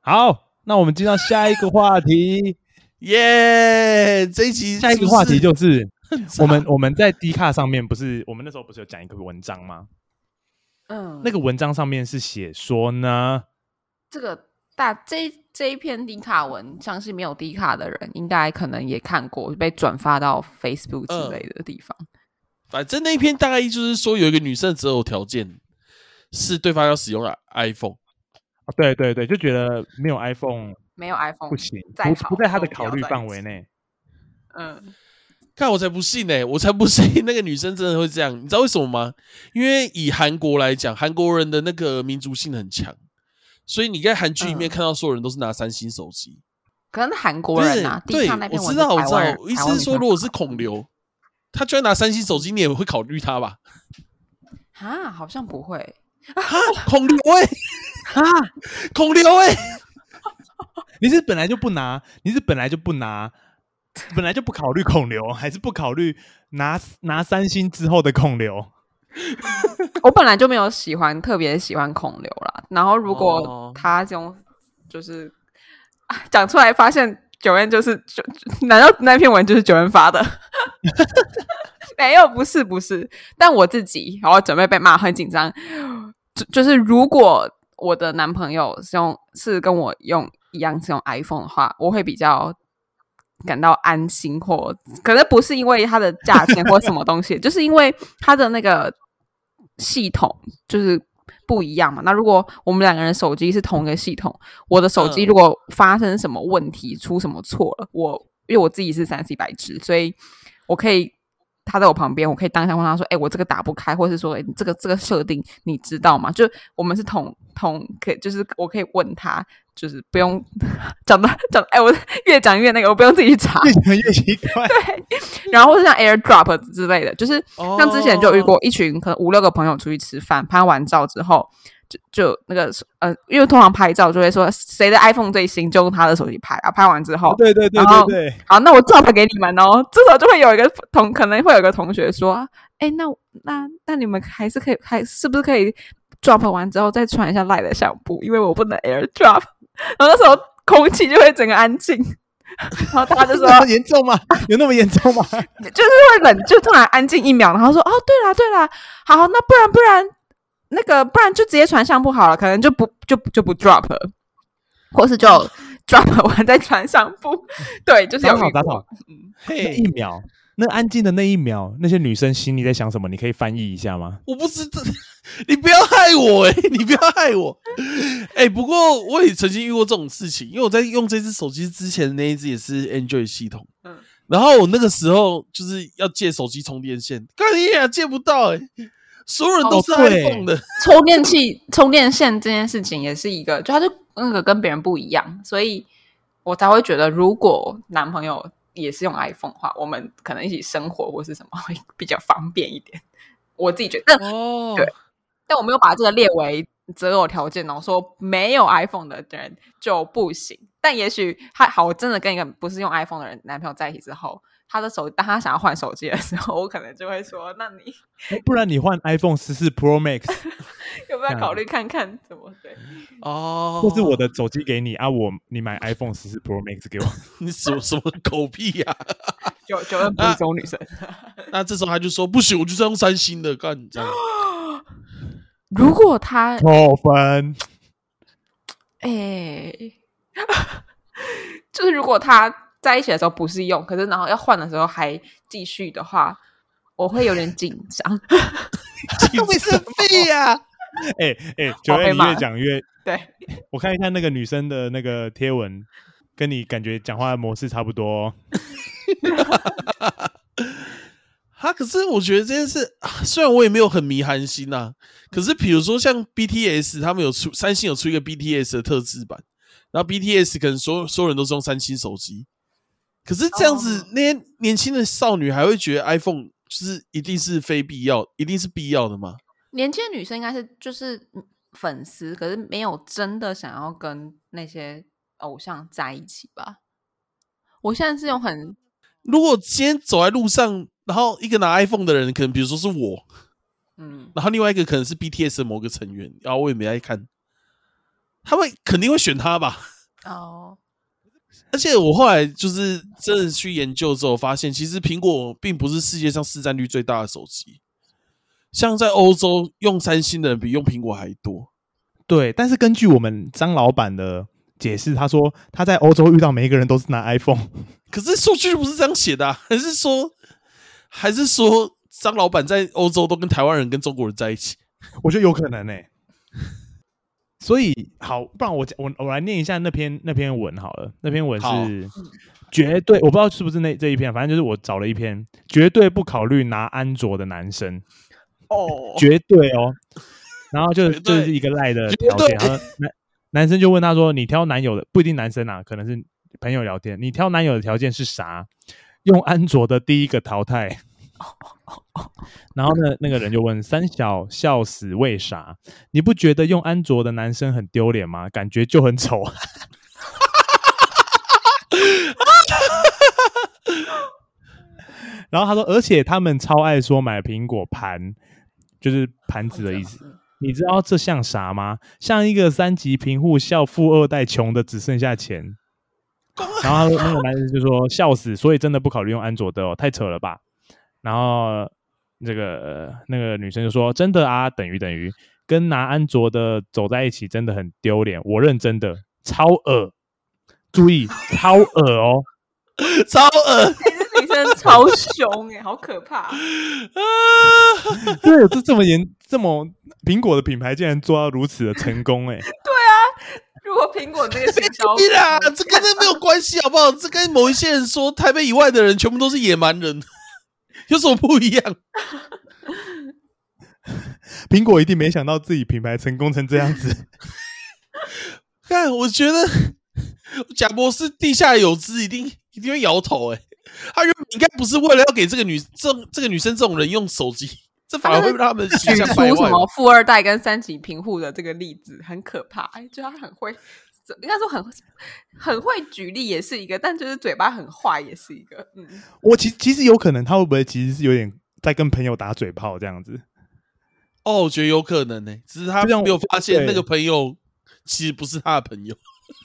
Speaker 3: 好，那我们进到下一个话题。
Speaker 2: 耶、这一集
Speaker 3: 下一个话题就是我们我们在 D 卡上面不是我们那时候不是有讲一个文章吗？
Speaker 1: 嗯，
Speaker 3: 那个文章上面是写说呢，
Speaker 1: 这个大这这一篇低卡文，相信没有低卡的人，应该可能也看过，被转发到 Facebook 之类的地方。
Speaker 2: 反正那一篇大概就是说，有一个女生的择偶条件是对方要使用 iPhone。
Speaker 3: 啊对对对，就觉得没有 iPhone
Speaker 1: 没有 iPhone
Speaker 3: 不行，不不在他的考虑范围内。
Speaker 1: 嗯，
Speaker 2: 看我才不信呢、我才不信那个女生真的会这样。你知道为什么吗？因为以韩国来讲，韩国人的那个民族性很强，所以你在韩剧里面
Speaker 1: 嗯
Speaker 2: 看到所有人都是拿三星手机。
Speaker 1: 可能韩国人啊，
Speaker 2: 对，我知道，我知道。我意思是说，如果是孔刘，他居然拿三星手机，你也会考虑他吧？
Speaker 1: 啊，好像不会。
Speaker 2: 哈，孔刘哎、
Speaker 3: 啊，
Speaker 2: 孔刘哎、
Speaker 3: 你是本来就不拿，你是本来就不拿，本来就不考虑孔刘，还是不考虑拿拿三星之后的孔刘？
Speaker 1: 我本来就没有喜欢特别喜欢孔刘啦。然后如果
Speaker 2: 哦
Speaker 1: 他这种就是啊讲出来，发现九恩就是九，难道那篇文就是九恩发的？没有，不是，不是。但我自己，然后准备被骂，很紧张。就就是如果我的男朋友是用是跟我用一样是用 iPhone 的话，我会比较感到安心，或可能不是因为它的价钱或什么东西，就是因为它的那个系统就是不一样嘛。那如果我们两个人手机是同一个系统，我的手机
Speaker 2: 嗯
Speaker 1: 如果发生什么问题，出什么错了，我因为我自己是三 C 白痴，所以我可以。他在我旁边，我可以当下问他说：“哎、我这个打不开，或者是说，哎、你这个这个设定你知道吗？”就我们是同同，可以就是我可以问他，就是不用讲的讲，哎、我越讲越那个，我不用自己去查。
Speaker 3: 越讲越奇怪。
Speaker 1: 对然后或是像 AirDrop 之类的，就是像之前就遇
Speaker 2: 哦
Speaker 1: 过一群可能五六个朋友出去吃饭，拍完照之后，就就那个呃，因为通常拍照就会说谁的 iPhone 最新，就用他的手机拍啊。拍完之后，
Speaker 3: 对对对对对，
Speaker 1: 好，那我 drop 给你们哦。这时候就会有一个同，可能会有一个同学说，哎，那那那你们还是可以，还是不是可以 drop 完之后再传一下 Line 的相簿，因为我不能 AirDrop。然后那时候空气就会整个安静，然后大家就说，
Speaker 3: 严重吗？有那么严重吗？
Speaker 1: 就是会冷，就突然安静一秒，然后说：“哦，对啦，对啦，好，那不然不然那个不然就直接传相簿好了，可能就不就就不 drop 了，或是就 drop 完再传相簿。对，就是有遇过。
Speaker 3: 打好打好，那
Speaker 2: 嘿
Speaker 3: 一，秒，那安静的那一秒，那些女生心里在想什么？你可以翻译一下吗？
Speaker 2: 我不知道，你不要害我哎、你不要害我。哎、不过我也曾经遇过这种事情，因为我在用这只手机之前那一只也是 Android 系统，
Speaker 1: 嗯。
Speaker 2: 然后我那个时候就是要借手机充电线，干你也借不到哎、所有人都是 iPhone 的，
Speaker 1: 充电器、充电线这件事情也是一个，就他就那个跟别人不一样，所以我才会觉得，如果男朋友也是用 iPhone 的话，我们可能一起生活或是什么会比较方便一点。我自己觉得，但
Speaker 2: 哦，
Speaker 1: 对但我没有把这个列为择偶条件哦，我说没有 iPhone 的人就不行。但也许他好，我真的跟一个不是用 iPhone 的人男朋友在一起之后，他的手当他想要换手机的时候，我可能就会说，那你
Speaker 3: 诶不然你换 iPhone 十四 Pro Max，
Speaker 1: 要不要考虑看看怎么对？
Speaker 2: 哦，
Speaker 3: 或是我的手机给你啊，我你买 iPhone 十四 Pro Max 给我。
Speaker 2: 你什么什么狗屁呀、
Speaker 1: 九九恩不是这种女生。
Speaker 2: 那这时候他就说不行，我就是要用三星的，干这样。
Speaker 1: 如果他
Speaker 3: 扣分，
Speaker 1: 哎、就是如果他在一起的时候不是用，可是然后要换的时候还继续的话，我会有点紧张。
Speaker 2: 为什么屁呀、
Speaker 3: 哎哎，九月你越讲越，
Speaker 1: 对，
Speaker 3: 我看一下那个女生的那个贴文，跟你感觉讲话的模式差不多哦。
Speaker 2: 哈，可是我觉得这件事，啊虽然我也没有很迷韩星呐、可是比如说像 BTS，他们有出三星有出一个 BTS 的特制版，然后 BTS 可能所有所有人都是用三星手机，可是这样子，
Speaker 1: 哦
Speaker 2: 那些年轻的少女还会觉得 iPhone 就是一定是非必要，一定是必要的吗？
Speaker 1: 年轻的女生应该是就是粉丝，可是没有真的想要跟那些偶像在一起吧。我现在是用很
Speaker 2: 如果今天走在路上，然后一个拿 iPhone 的人，可能比如说是我，
Speaker 1: 嗯，
Speaker 2: 然后另外一个可能是 BTS 的某个成员，然后我也没爱看，他们肯定会选他吧。
Speaker 1: 哦，
Speaker 2: 而且我后来就是真的去研究之后，发现其实苹果并不是世界上市占率最大的手机，像在欧洲用三星的人比用苹果还多。
Speaker 3: 对，但是根据我们张老板的解释，他说他在欧洲遇到每一个人都是拿 iPhone，
Speaker 2: 可是数据不是这样写的、啊，还是说，还是说张老板在欧洲都跟台湾人跟中国人在一起？
Speaker 3: 我觉得有可能呢、所以好，不然我我我来念一下那篇那篇文好了。那篇文是绝对，我不知道是不是那这一篇，反正就是我找了一篇绝对不考虑拿安卓的男生，
Speaker 1: 哦，
Speaker 3: 绝对哦。然后就
Speaker 2: 绝对
Speaker 3: 就是一个赖的条件，
Speaker 2: 对
Speaker 3: 然后男男生就问他说：“你挑男友的不一定男生啊，可能是朋友聊天，你挑男友的条件是啥？用安卓的第一个淘汰。” 然后呢，那个人就问三小笑死，为啥？你不觉得用安卓的男生很丢脸吗？感觉就很丑。然后他说，而且他们超爱说买苹果盘，就是盘子的意思。
Speaker 1: 嗯
Speaker 3: 你知道这像啥吗？像一个三级贫户笑富二代穷的只剩下钱。然后那个男人就说笑死，所以真的不考虑用安卓的哦，太扯了吧。然后这个、呃那个女生就说真的啊，等于等于跟拿安卓的走在一起真的很丢脸，我认真的超恶，注意超恶哦。
Speaker 2: 超恶
Speaker 1: 这女生超凶哎、好可怕！
Speaker 2: 啊！
Speaker 3: 对，这这么严，这么苹果的品牌竟然做到如此的成功、欸，哎，
Speaker 1: 如果苹果这个行销，
Speaker 2: 对啦，这跟那没有关系，好不好？这跟某一些人说台北以外的人全部都是野蛮人，有什么不一样？
Speaker 3: 苹果一定没想到自己品牌成功成这样子。
Speaker 2: 看，我觉得贾博士地下有知，一定一定会摇头、欸。他原本应该不是为了要给这个女这这个女生这种人用手机，这反而会让他们形
Speaker 1: 举。出什么富二代跟三级贫户的这个例子，很可怕。哎，就他很会，应该说很很会举例，也是一个，但就是嘴巴很坏，也是一个。嗯，
Speaker 3: 我其其实有可能他会不会其实是有点在跟朋友打嘴炮这样子？
Speaker 2: 哦，我觉得有可能呢、只是他没有发现那个朋友其实不是他的朋友，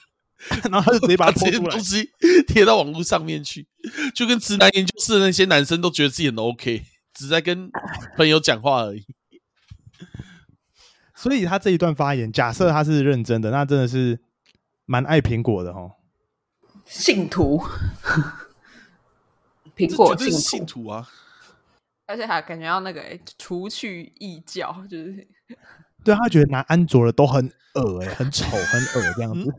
Speaker 3: 然后他就直接把
Speaker 2: 这些 东。西 贴到网络上面去，就跟直男研究室的那些男生都觉得自己很 OK，只是在跟朋友讲话而已。
Speaker 3: 所以他这一段发言，假设他是认真的，那真的是蛮爱苹果的哦。
Speaker 1: 信徒，苹果信徒，
Speaker 2: 信徒啊！
Speaker 1: 而且还感觉要那个哎除去异教，就是
Speaker 3: 对他觉得拿安卓的都很恶哎、很丑，很恶这样子，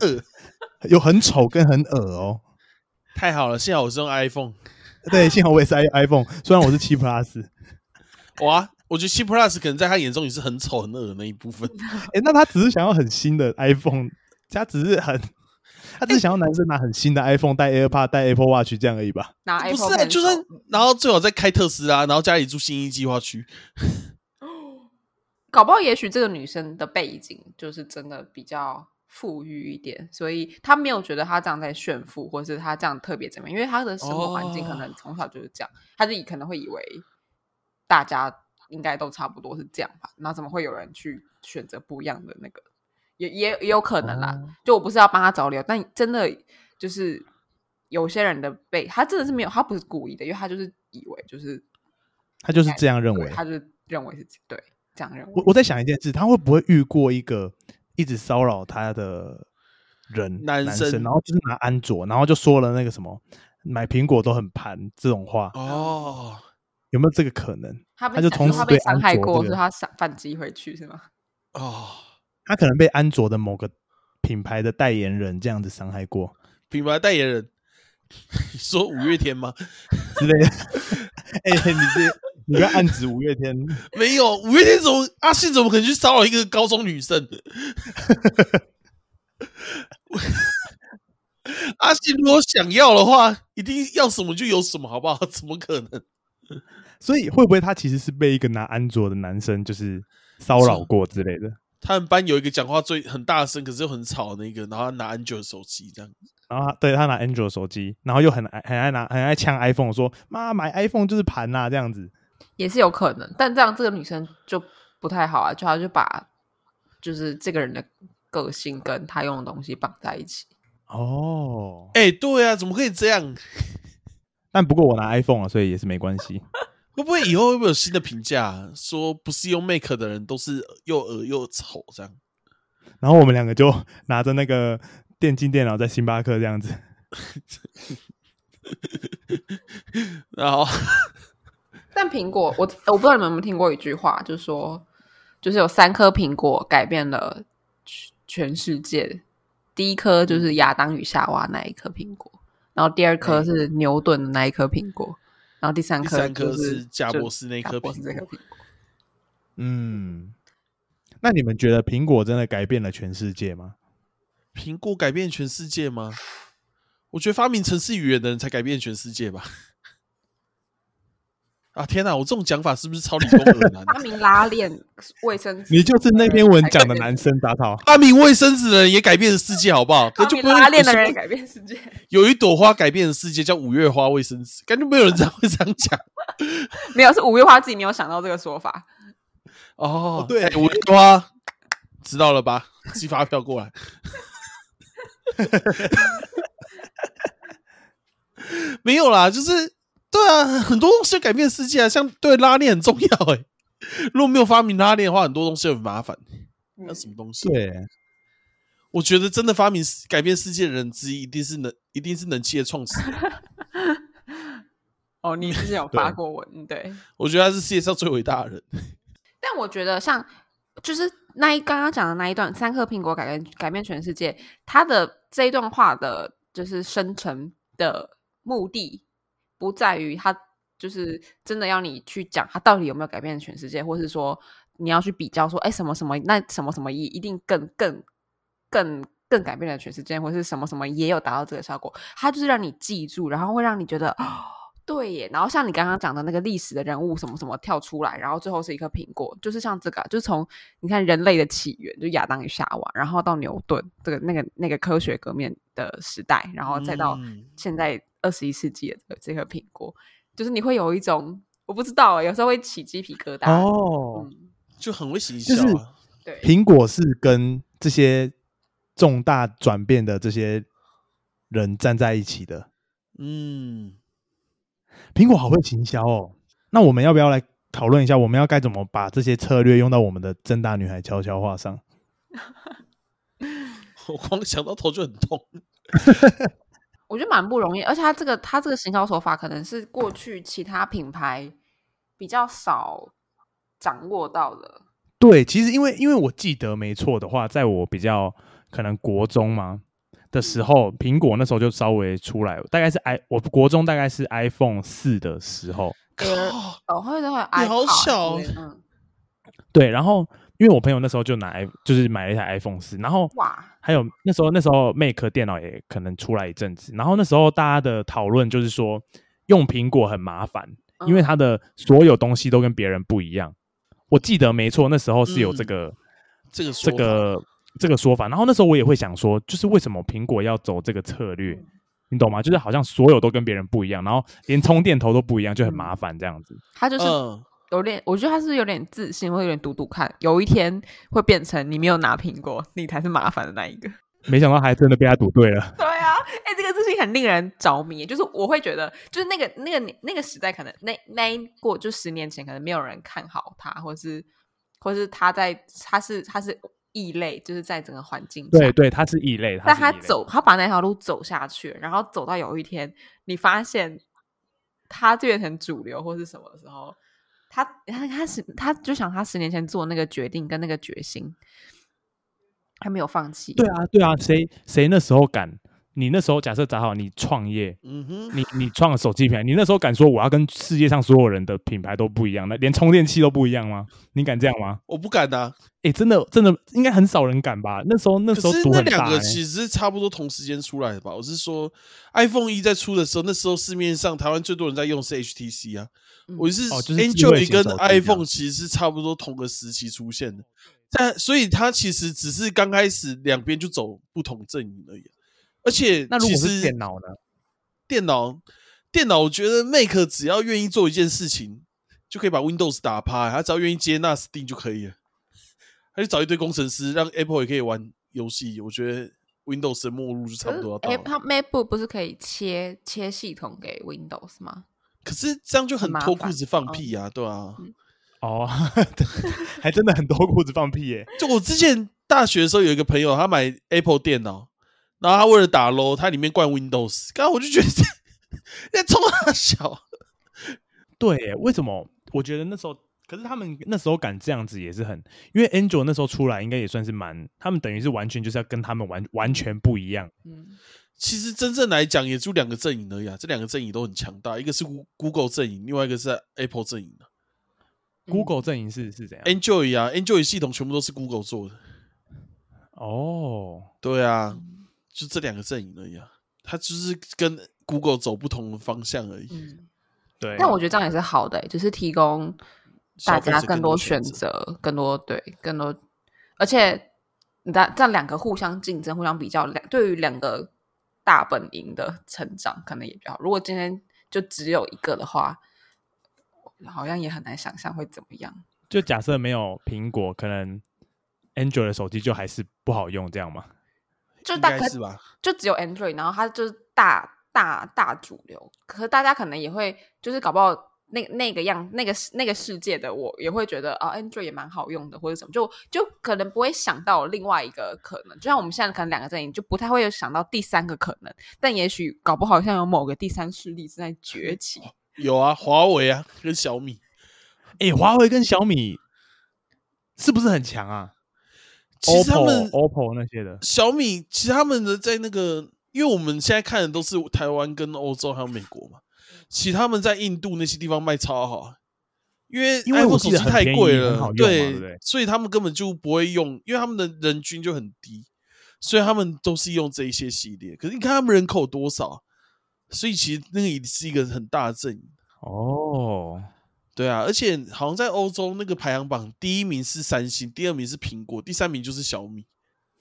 Speaker 2: 恶，
Speaker 3: 有很丑跟很恶哦。
Speaker 2: 太好了！幸好我是用 iPhone，
Speaker 3: 对，幸好我也是 i iPhone，虽然我是七 Plus。
Speaker 2: 哇，我觉得七 Plus 可能在他眼中也是很丑很恶的那一部分。
Speaker 3: 哎、那他只是想要很新的 iPhone，他只是很，他只是想要男生拿很新的 iPhone 带 AirPod 带 Apple Watch 这样而已吧？
Speaker 1: 拿
Speaker 2: 不
Speaker 1: Apple
Speaker 2: 是、就算然后最好再开特斯拉，然后家里住新一计划区。
Speaker 1: 搞不好，也许这个女生的背景就是真的比较富裕一点，所以她没有觉得她这样在炫富，或是她这样特别怎么样，因为她的生活环境可能从小就是这样，她就可能会以为大家应该都差不多是这样吧，那怎么会有人去选择不一样的那个？也也也有可能啦。
Speaker 3: 哦
Speaker 1: 就我不是要帮他找理由，但真的就是有些人的背，他真的是没有，他不是故意的，因为他就是以为就是
Speaker 3: 他就是这样认为。
Speaker 1: 他就认为是对这样认为。
Speaker 3: 我我在想一件事，他会不会遇过一个一直骚扰他的人
Speaker 2: 男生
Speaker 3: 生，然后就是拿安卓，然后就说了那个什么买苹果都很盘这种话，
Speaker 2: 哦，
Speaker 3: 有没有这个可能？
Speaker 1: 他
Speaker 3: 他就从此
Speaker 1: 他被伤害过，是他反反击回去是吗？
Speaker 2: 哦，
Speaker 3: 他可能被安卓的某个品牌的代言人这样子伤害过
Speaker 2: 品牌代言人，你 说五月天吗？
Speaker 3: 之类的。哎、你这你不要暗指五月天，
Speaker 2: 没有，五月天怎么阿信怎么可能去骚扰一个高中女生？阿信如果想要的话，一定要什么就有什么，好不好？怎么可能？
Speaker 3: 所以会不会他其实是被一个拿安卓的男生就是骚扰过之类的？
Speaker 2: 他们班有一个讲话最很大声，可是又很吵的那个，然后他拿安卓的手机这样。
Speaker 3: 然后他对他拿 Android 手机，然后又很爱很爱拿很爱呛 iPhone，说妈买 iPhone 就是盘呐、这样子。
Speaker 1: 也是有可能，但这样这个女生就不太好啊，就她就把就是这个人的个性跟他用的东西绑在一起。
Speaker 3: 哦，
Speaker 2: 哎、对啊，怎么可以这样？
Speaker 3: 但不过我拿 iPhone 啊，所以也是没关系。
Speaker 2: 会不会以后会不会有新的评价、说不是用 Make 的人都是又恶又丑这样？
Speaker 3: 然后我们两个就拿着那个电竞电脑在星巴克这样子。
Speaker 2: 然后
Speaker 1: 但苹果，我我不知道你们有没有听过一句话，就是说，就是有三颗苹果改变了全全世界。第一颗就是亚当与夏娃那一颗苹果，然后第二颗
Speaker 2: 哎
Speaker 1: 是牛顿的那一颗苹果，然后第三颗
Speaker 2: 第三颗
Speaker 1: 是就
Speaker 2: 贾博士那颗苹果。
Speaker 3: 嗯，那你们觉得苹果真的改变了全世界吗？
Speaker 2: 苹果改变全世界吗？我觉得发明城市语言的人才改变全世界吧。啊天哪！我这种讲法是不是超理工耳男？
Speaker 1: 发明拉链、卫生纸，
Speaker 3: 你就是那篇文讲的男生，杂草。
Speaker 2: 发明卫生纸的人也改变了世界，好不好？可
Speaker 1: 发明
Speaker 2: 就不
Speaker 1: 拉链的人也改变世界。
Speaker 2: 有一朵花改变了世界，叫五月花卫生纸，感觉没有人这样会这样讲。
Speaker 1: 没有，是五月花自己没有想到这个说法。
Speaker 2: 哦，
Speaker 3: 对
Speaker 2: 哎五月花知道了吧？寄发票过来。没有啦，就是对啊，很多东西改变世界啊，像对拉链很重要哎、如果没有发明拉链的话，很多东西很麻烦。那什么东西？
Speaker 3: 对，
Speaker 2: 我觉得真的发明改变世界的人之一，一定是能，一定是能气的创始人。
Speaker 1: 哦，你之前有发过文，对。
Speaker 2: 我觉得他是世界上最伟大的人。
Speaker 1: 但我觉得像就是那一刚刚讲的那一段三颗苹果改变改变全世界，他的这一段话的，就是生成的目的不在于他就是真的要你去讲他到底有没有改变全世界，或是说你要去比较说，哎，什么什么那什么什么一一定更更更更改变了全世界，或是什么什么也有达到这个效果，他就是让你记住，然后会让你觉得。对耶，然后像你刚刚讲的那个历史的人物什么什么跳出来，然后最后是一颗苹果，就是像这个啊，就是从你看人类的起源，就亚当与夏娃，然后到牛顿这个那个那个科学革命的时代，然后再到
Speaker 2: 嗯
Speaker 1: 现在二十一世纪的这个苹果，就是你会有一种我不知道，有时候会起鸡皮疙瘩。
Speaker 3: 哦，
Speaker 1: 嗯，
Speaker 2: 就很会行
Speaker 3: 就是
Speaker 2: 销啊。
Speaker 1: 对，
Speaker 3: 苹果是跟这些重大转变的这些人站在一起的。
Speaker 2: 嗯，
Speaker 3: 苹果好会行销哦。那我们要不要来讨论一下，我们要该怎么把这些策略用到我们的正大女孩悄悄话上？
Speaker 2: 我光想到头就很痛。
Speaker 1: 我觉得蛮不容易，而且它这个它这个行销手法可能是过去其他品牌比较少掌握到的。
Speaker 3: 对，其实因为因为我记得没错的话，在我比较可能国中嘛的时候，苹果那时候就稍微出来，大概是 i 我国中大概是 iPhone 四的时候，
Speaker 2: 靠，
Speaker 1: 哦，会的会，
Speaker 2: 你好小哦
Speaker 1: 嗯，
Speaker 3: 对，然后因为我朋友那时候就拿 i 就是买了一台 iPhone 四，然后
Speaker 1: 哇，
Speaker 3: 还有那时候那时候 Mac 电脑也可能出来一阵子，然后那时候大家的讨论就是说用苹果很麻烦，因为
Speaker 1: 嗯
Speaker 3: 它的所有东西都跟别人不一样。我记得没错，那时候是有这
Speaker 2: 嗯
Speaker 3: 个、
Speaker 2: 这个说法
Speaker 3: 这个这个说法，然后那时候我也会想说，就是为什么苹果要走这个策略？
Speaker 1: 嗯
Speaker 3: 你懂吗？就是好像所有都跟别人不一样，然后连充电头都不一样，就很麻烦这样子。
Speaker 1: 他就是
Speaker 2: 嗯，
Speaker 1: 有点，我觉得他是有点自信，或有点赌赌看，有一天会变成你没有拿苹果，你才是麻烦的那一个。
Speaker 3: 没想到还真的被他赌对了。
Speaker 1: 对啊，哎、这个自信很令人着迷。就是我会觉得，就是那个那个那个时代，可能那那一过就十年前，可能没有人看好他，或是或是他在他是他是异类，就是在整个环境。
Speaker 3: 对对，他是异类，
Speaker 1: 但他走，他把那条路走下去，然后走到有一天，你发现他变成主流或是什么的时候，他他他十他就想他十年前做那个决定跟那个决心，他没有放弃。
Speaker 3: 对啊，对啊，谁谁那时候敢？你那时候假设砸好，你创业，
Speaker 2: 嗯哼，
Speaker 3: 你你创了手机品牌，你那时候敢说我要跟世界上所有人的品牌都不一样，那连充电器都不一样吗？你敢这样吗？
Speaker 2: 我不敢呐。
Speaker 3: 哎、真的真的应该很少人敢吧？那时候那时候
Speaker 2: 可是
Speaker 3: 赌很大、
Speaker 2: 那两个
Speaker 3: 欸。
Speaker 2: 其实是差不多同时间出来的吧？我是说，iPhone 一在出的时候，那时候市面上台湾最多人在用是 HTC 啊。
Speaker 1: 嗯
Speaker 2: 我是
Speaker 3: 哦就是智慧
Speaker 2: Android 跟 iPhone 其实是差不多同个时期出现的，但所以它其实只是刚开始两边就走不同阵营而已。而且
Speaker 3: 那如果是
Speaker 2: 其实
Speaker 3: 电脑呢？
Speaker 2: 电脑电脑，我觉得 Make 只要愿意做一件事情，就可以把 Windows 打趴，他只要愿意接纳 Steam 就可以了。他就找一堆工程师，让 Apple 也可以玩游戏。我觉得 Windows 的末路就差不多
Speaker 1: Apple MacBook 不是可以切切系统给 Windows 吗？
Speaker 2: 可是这样就很脱裤子放屁啊，对啊。
Speaker 3: 哦，还真的很多裤子放屁耶、
Speaker 2: 就我之前大学的时候有一个朋友，他买 Apple 电脑，然后他为了打 low，他里面灌 Windows，刚刚我就觉得那冲他小。
Speaker 3: 对耶，为什么？我觉得那时候，可是他们那时候敢这样子也是很，因为 Angel 那时候出来，应该也算是蛮，他们等于是完全就是要跟他们完完全不一样。
Speaker 1: 嗯，
Speaker 2: 其实真正来讲，也就两个阵营而已啊。这两个阵营都很强大，一个是 Goo- Google 阵营，另外一个是 Apple 阵营啊。
Speaker 3: Google 阵营是是怎样
Speaker 2: ？Enjoy 啊，Enjoy 系统全部都是 Google 做的。
Speaker 3: 哦，
Speaker 2: 对啊，就这两个阵营而已啊。它就是跟 Google 走不同的方向而已。
Speaker 1: 嗯，
Speaker 3: 对。
Speaker 1: 但我觉得这样也是好的、欸就是提供大家更多
Speaker 2: 选
Speaker 1: 选。择，更多对更多，而且你这这样两个互相竞争、互相比较，两对于两个大本营的成长可能也比较好。如果今天就只有一个的话，好像也很难想象会怎么样。
Speaker 3: 就假设没有苹果，可能 Android 的手机就还是不好用，这样吗？
Speaker 2: 应
Speaker 1: 就大
Speaker 2: 概是吧？
Speaker 1: 就只有 Android，然后它就是大大大主流。可是大家可能也会，就是搞不好那那个样那个那个世界的我也会觉得啊，Android 也蛮好用的，或者什么，就就可能不会想到另外一个可能。就像我们现在可能两个阵营，就不太会有想到第三个可能。但也许搞不好像有某个第三势力正在崛起。
Speaker 2: 有啊，华为啊，跟小米。
Speaker 3: 哎，华为跟小米是不是很强啊
Speaker 2: 其实他们
Speaker 3: ？OPPO、那些的，
Speaker 2: 小米其实他们的在那个，因为我们现在看的都是台湾跟欧洲还有美国嘛，其实他们在印度那些地方卖超好啊，因为
Speaker 3: 因为
Speaker 2: iPhone
Speaker 3: 我
Speaker 2: 手机太贵了，
Speaker 3: 对
Speaker 2: 对所以他们根本就不会用，因为他们的人均就很低，所以他们都是用这一些系列。可是你看他们人口多少，所以其实那个也是一个很大的阵营。
Speaker 3: 哦，
Speaker 2: 对啊，而且好像在欧洲那个排行榜，第一名是三星，第二名是苹果，第三名就是小米。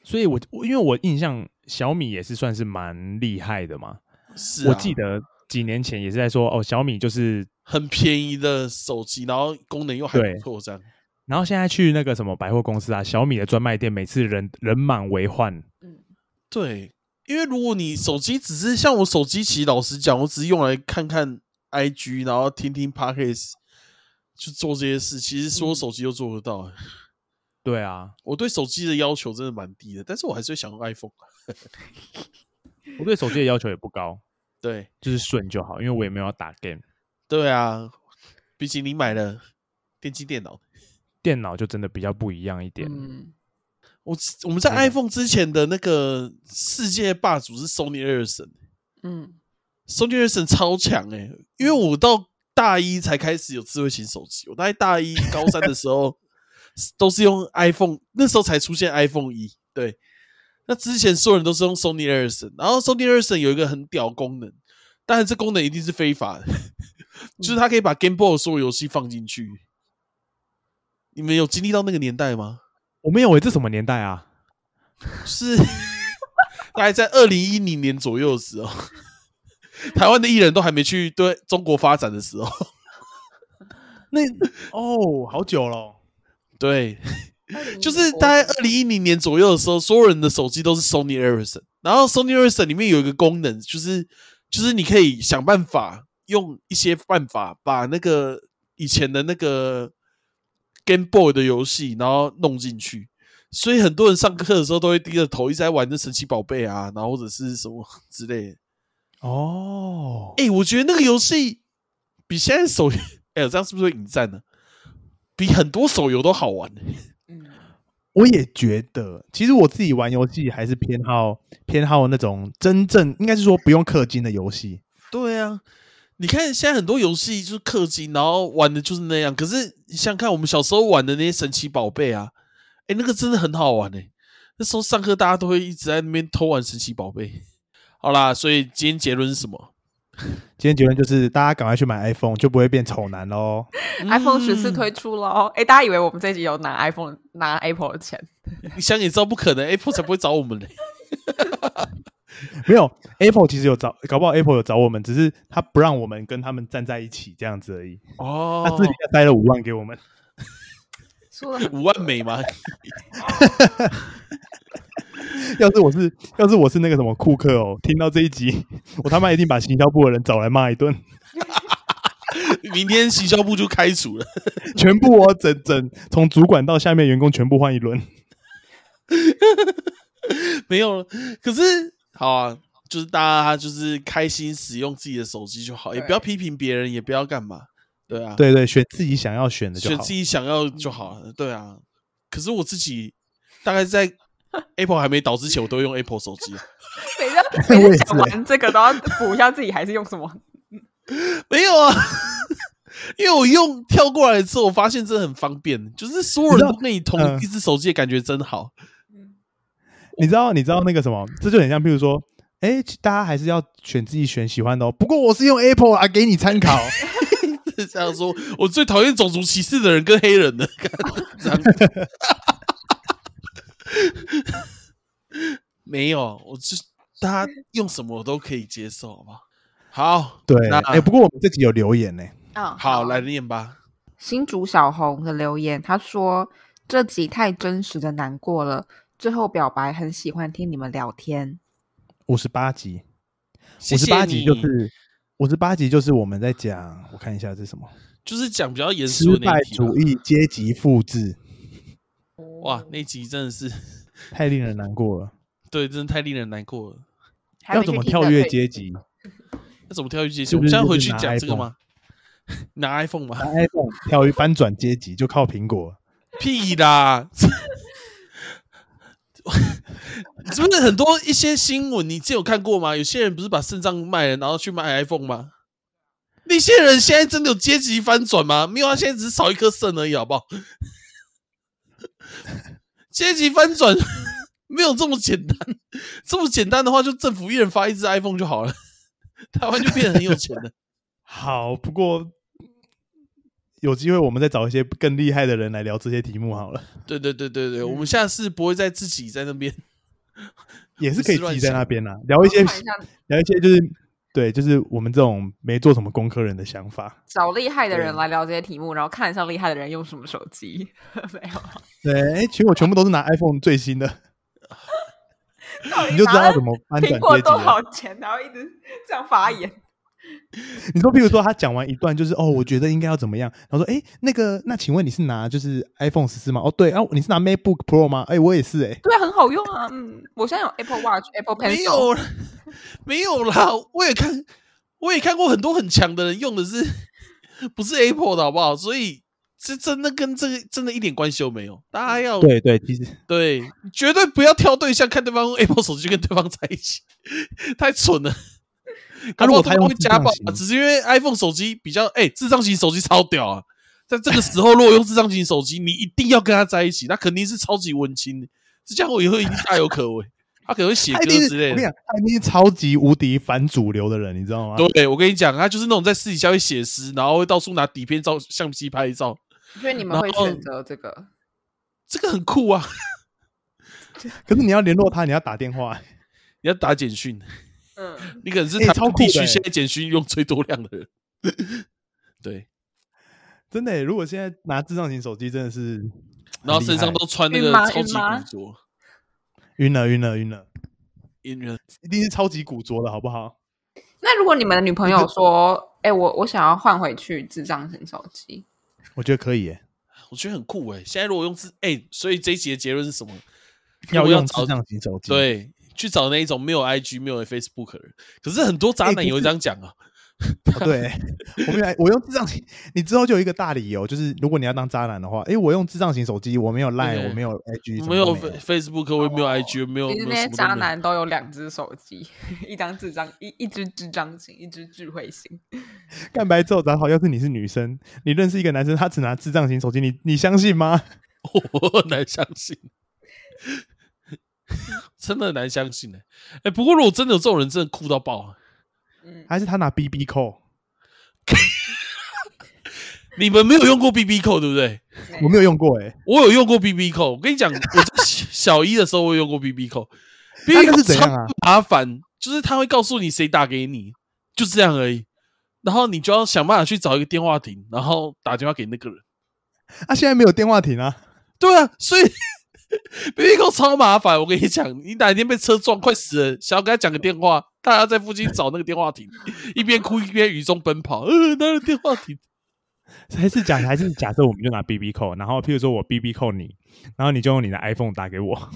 Speaker 3: 所以我我因为我印象小米也是算是蛮厉害的嘛，
Speaker 2: 是、啊，
Speaker 3: 我记得几年前也是在说哦，小米就是，
Speaker 2: 很便宜的手机，然后功能又还不错，这样。
Speaker 3: 然后现在去那个什么百货公司啊，小米的专卖店每次人人满为患，
Speaker 1: 嗯，
Speaker 2: 对，因为如果你手机只是像我手机，其实老实讲，我只是用来看看 IG，然后听听 Podcast，去做这些事。其实说手机都做得到。
Speaker 3: 对啊，
Speaker 2: 我对手机的要求真的蛮低的，但是我还是会想用 iPhone。
Speaker 3: 我对手机的要求也不高，
Speaker 2: 对，
Speaker 3: 就是顺就好，因为我也没有要打 game，
Speaker 2: 对啊，毕竟你买了电竞电脑，
Speaker 3: 电脑就真的比较不一样一点。
Speaker 1: 嗯，
Speaker 2: 我我们在 iPhone 之前的那个世界霸主是 Sony Ericsson。
Speaker 1: 嗯
Speaker 2: ，Sony Ericsson 超强哎、因为我到大一才开始有智慧型手机，我大概大一高三的时候都是用 iPhone，那时候才出现 iPhone 一。对，那之前所有人都是用 Sony Ericsson，然后 Sony Ericsson 有一个很屌功能，但是这功能一定是非法的，就是它可以把 Game Boy 所有游戏放进去。你们有经历到那个年代吗？
Speaker 3: 我没有诶，这什么年代啊？
Speaker 2: 是 大概在二零一零年左右的时候，台湾的艺人都还没去对中国发展的时候，
Speaker 3: 那哦，好久了。
Speaker 2: 对，就是大概二零一零年左右的时候，所有人的手机都是 Sony Ericsson，然后 Sony Ericsson 里面有一个功能，就是就是你可以想办法用一些办法把那个以前的那个 Game Boy 的游戏，然后弄进去。所以很多人上课的时候都会低着头一直在玩那神奇宝贝啊，然后或者是什么之类的。
Speaker 3: 哦，
Speaker 2: 哎、我觉得那个游戏比现在手，哎、呦，这样是不是会引战呢？比很多手游都好玩、
Speaker 1: 嗯，
Speaker 3: 我也觉得，其实我自己玩游戏还是偏好偏好那种真正应该是说不用氪金的游戏。
Speaker 2: 对啊，你看现在很多游戏就是氪金，然后玩的就是那样。可是你想想看，我们小时候玩的那些神奇宝贝啊，哎、那个真的很好玩哎、那时候上课大家都会一直在那边偷玩神奇宝贝。好啦，所以今天结论是什么
Speaker 3: 今天结论就是，大家赶快去买 iPhone，就不会变丑男喽。
Speaker 1: iPhone 十四
Speaker 2: 嗯
Speaker 1: 推出了哦，哎，大家以为我们这集有拿 iPhone 拿 Apple 的钱，
Speaker 2: 你想也知道不可能，Apple 才不会找我们嘞。
Speaker 3: 没有 Apple 其实有找，搞不好 Apple 有找我们，只是他不让我们跟他们站在一起这样子而已。
Speaker 2: 哦
Speaker 3: 他自己塞了五万给我们。
Speaker 1: 说了
Speaker 2: 五万美吗？
Speaker 3: 要是我是要是我是那个什么库克哦，听到这一集，我他妈一定把行销部的人找来骂一顿，
Speaker 2: 明天行销部就开除了。
Speaker 3: 全部我整整从主管到下面员工全部换一轮。
Speaker 2: 没有了。可是好啊，就是大家就是开心使用自己的手机就好，也不要批评别人，也不要干嘛。对啊，
Speaker 3: 对对，选自己想要选的就好
Speaker 2: 选自。己想要就好了。对啊，可是我自己大概在 Apple 还没倒之前，我都用 Apple 手机啊。
Speaker 1: 每次每次讲完这个都要补一下自己还是用什么。
Speaker 2: 没有啊，因为我用跳过来之后，我发现真的很方便，就是所有人都跟你同
Speaker 3: 嗯
Speaker 2: 一只手机的感觉真好。
Speaker 3: 你知道你知道那个什么，这就很像，譬如说，哎，大家还是要选自己选喜欢的哦。不过我是用 Apple 啊，给你参考。
Speaker 2: 这样说，我最讨厌种族歧视的人跟黑人的，干这样 没有，我就大家用什么我都可以接受，好不好？好，
Speaker 3: 对，
Speaker 2: 那
Speaker 3: 哎，不过我们这集有留言呢。
Speaker 1: 嗯，
Speaker 2: 好来念吧。
Speaker 1: 新竹小红的留言，他说这集太真实的难过了，最后表白很喜欢听你们聊天。
Speaker 3: 五十八集，五十八集就是五十八集就是我们在讲，我看一下这是什么，
Speaker 2: 就是讲比较严
Speaker 3: 失
Speaker 2: 肃的那
Speaker 3: 败
Speaker 2: 一题嘛
Speaker 3: 主义阶级复制，
Speaker 2: 哇，那集真的是
Speaker 3: 太令人难过了。
Speaker 2: 对，真的太令人难过了。
Speaker 3: 要怎么跳跃阶级？
Speaker 2: 要怎么跳跃阶级？我们现在回去讲这个吗？拿 iPhone 吗
Speaker 3: 拿？iPhone 跳跃翻转阶级就靠苹果。
Speaker 2: 屁啦！是不是很多一些新闻你之前有看过吗？有些人不是把肾脏卖了，然后去买 iPhone 吗？那些人现在真的有阶级翻转吗？没有啊，现在只是少一颗肾而已，好不好？阶级翻转没有这么简单，这么简单的话，就政府一人发一只 iPhone 就好了，台湾就变得很有钱了。
Speaker 3: 好，不过有机会我们再找一些更厉害的人来聊这些题目好了，
Speaker 2: 对对对对对，我们下次不会再自己在那边。
Speaker 3: 也是可以
Speaker 2: 乱
Speaker 3: 自己在那边啦，聊一些
Speaker 1: 一
Speaker 3: 聊一些就是对，就是我们这种没做什么功课人的想法。
Speaker 1: 找厉害的人来聊这些题目，然后看一下厉害的人用什么手机。没有，
Speaker 3: 对，哎，其实我全部都是拿 iPhone 最新的，你就知道怎么翻转
Speaker 1: 苹果多。少钱，然后一直这样发言。
Speaker 3: 你说，譬如说他讲完一段，就是哦，我觉得应该要怎么样，然后说，哎，那个，那请问你是拿就是 iPhone 十四吗？哦，对，啊，你是拿 MacBook Pro 吗？哎，我也是，哎，
Speaker 1: 对啊，很好用啊。嗯，我现在有 Apple Watch、Apple Pencil，
Speaker 2: 有啦，没有啦，我也看，我也看过很多很强的人用的是不是 Apple 的好不好？所以这真的跟这个真的一点关系都没有。大家要
Speaker 3: 对对，其实
Speaker 2: 对绝对不要挑对象，看对方用 Apple 手机就跟对方在一起，太蠢了。
Speaker 3: 啊如果他
Speaker 2: 会家暴只是因为 iPhone 手机比较哎、智障型手机超屌啊！在这个时候，如果用智障型手机，你一定要跟他在一起，那肯定是超级文青的。这家伙以后一定大有可为，他可能会写歌之类的。
Speaker 3: 我跟你讲，他一定是超级无敌反主流的人，你知道吗？
Speaker 2: 对，我跟你讲，他就是那种在私底下会写诗，然后会到处拿底片照相机拍照，
Speaker 1: 所以你们会选择这个？
Speaker 2: 这个很酷啊！
Speaker 3: 可是你要联络他，你要打电话，
Speaker 2: 你要打简讯，
Speaker 1: 嗯，
Speaker 2: 你可能是
Speaker 3: 欸
Speaker 2: 台湾地
Speaker 3: 超酷的欸
Speaker 2: 区现在简讯用最多量的人。对，
Speaker 3: 真的耶。如果现在拿智障型手机，真的是
Speaker 2: 然后身上都穿那个超级古着，
Speaker 3: 晕了晕了晕了，
Speaker 2: 晕了
Speaker 3: 一定是超级古着的好不好？
Speaker 1: 那如果你们的女朋友说：“哎、我我想要换回去智障型手机
Speaker 3: 我觉得可以耶，
Speaker 2: 我觉得很酷哎、现在如果用智哎、所以这一集的结论是什么？
Speaker 3: 要用智障型手机。，
Speaker 2: 对，去找那一种没有 IG、没有 Facebook 的人。可是很多渣男也会
Speaker 3: 是
Speaker 2: 这样讲啊。
Speaker 3: 哦对，我没有，我用智障型，你之后就有一个大理由，就是如果你要当渣男的话，哎，我用智障型手机，我没有 Line，我没有 IG，
Speaker 2: 没有 Fa- Facebook，我也没有 IG，没？”有
Speaker 1: 那些渣男都有两只手机，一张智障，一一只智障型，一只智慧型。
Speaker 3: 干白之后，然后要是你是女生，你认识一个男生，他只拿智障型手机，你你相信吗？
Speaker 2: 我很难相信，真的很难相信呢、哎、不过如果真的有这种人，真的酷到爆、啊。
Speaker 1: 嗯，
Speaker 3: 还是他拿 BB 扣？
Speaker 2: 你们没有用过 BB 扣，对不对？
Speaker 3: 我没有用过，诶，
Speaker 2: 我有用过 BB 扣。我跟你讲，我在小一的时候我有用过 BB 扣。BB
Speaker 3: 个
Speaker 2: 扣
Speaker 3: 是怎样啊？
Speaker 2: 麻烦，就是他会告诉你谁打给你，就这样而已。然后你就要想办法去找一个电话亭，然后打电话给那个人。
Speaker 3: 啊，现在没有电话亭啊。
Speaker 2: 对啊，所以 BB 扣超麻烦。我跟你讲，你哪天被车撞快死了，想要跟他讲个电话，大家在附近找那个电话亭，一边哭一边雨中奔跑。呃，那个电话亭？
Speaker 3: 还是假还是假设我们就拿 BB 扣，然后譬如说我 BB 扣你，然后你就用你的 iPhone 打给我，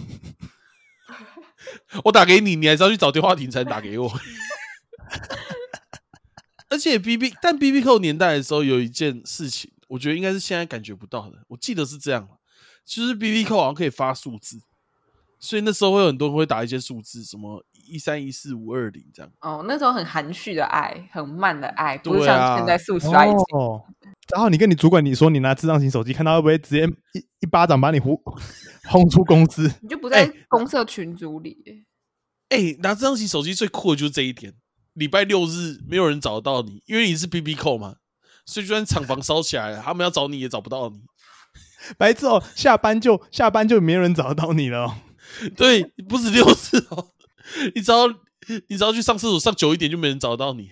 Speaker 2: 我打给你，你还是要去找电话亭才能打给我。而且 B B，但 B B 扣年代的时候有一件事情，我觉得应该是现在感觉不到的。我记得是这样，就是 B B 扣好像可以发数字，所以那时候会有很多人会打一些数字，什么一三一四五二零这样。
Speaker 1: 哦，那时候很含蓄的爱，很慢的爱，不是像现在速刷爱情。
Speaker 3: 哦。然后你跟你主管你说你拿智障型手机，看他会不会直接一一巴掌把你呼轰出公司？
Speaker 1: 你就不在
Speaker 2: 哎
Speaker 1: 公社群组里耶、
Speaker 2: 哎、拿这张起手机最酷的就是这一点，礼拜六日没有人找得到你，因为你是 B B 扣嘛，所以就算厂房烧起来了，他们要找你也找不到你。
Speaker 3: 白痴哦，下班就下班就没有人找得到你了哦、
Speaker 2: 对，不止六次哦，你只要你只要去上厕所上久一点，就没人找到你。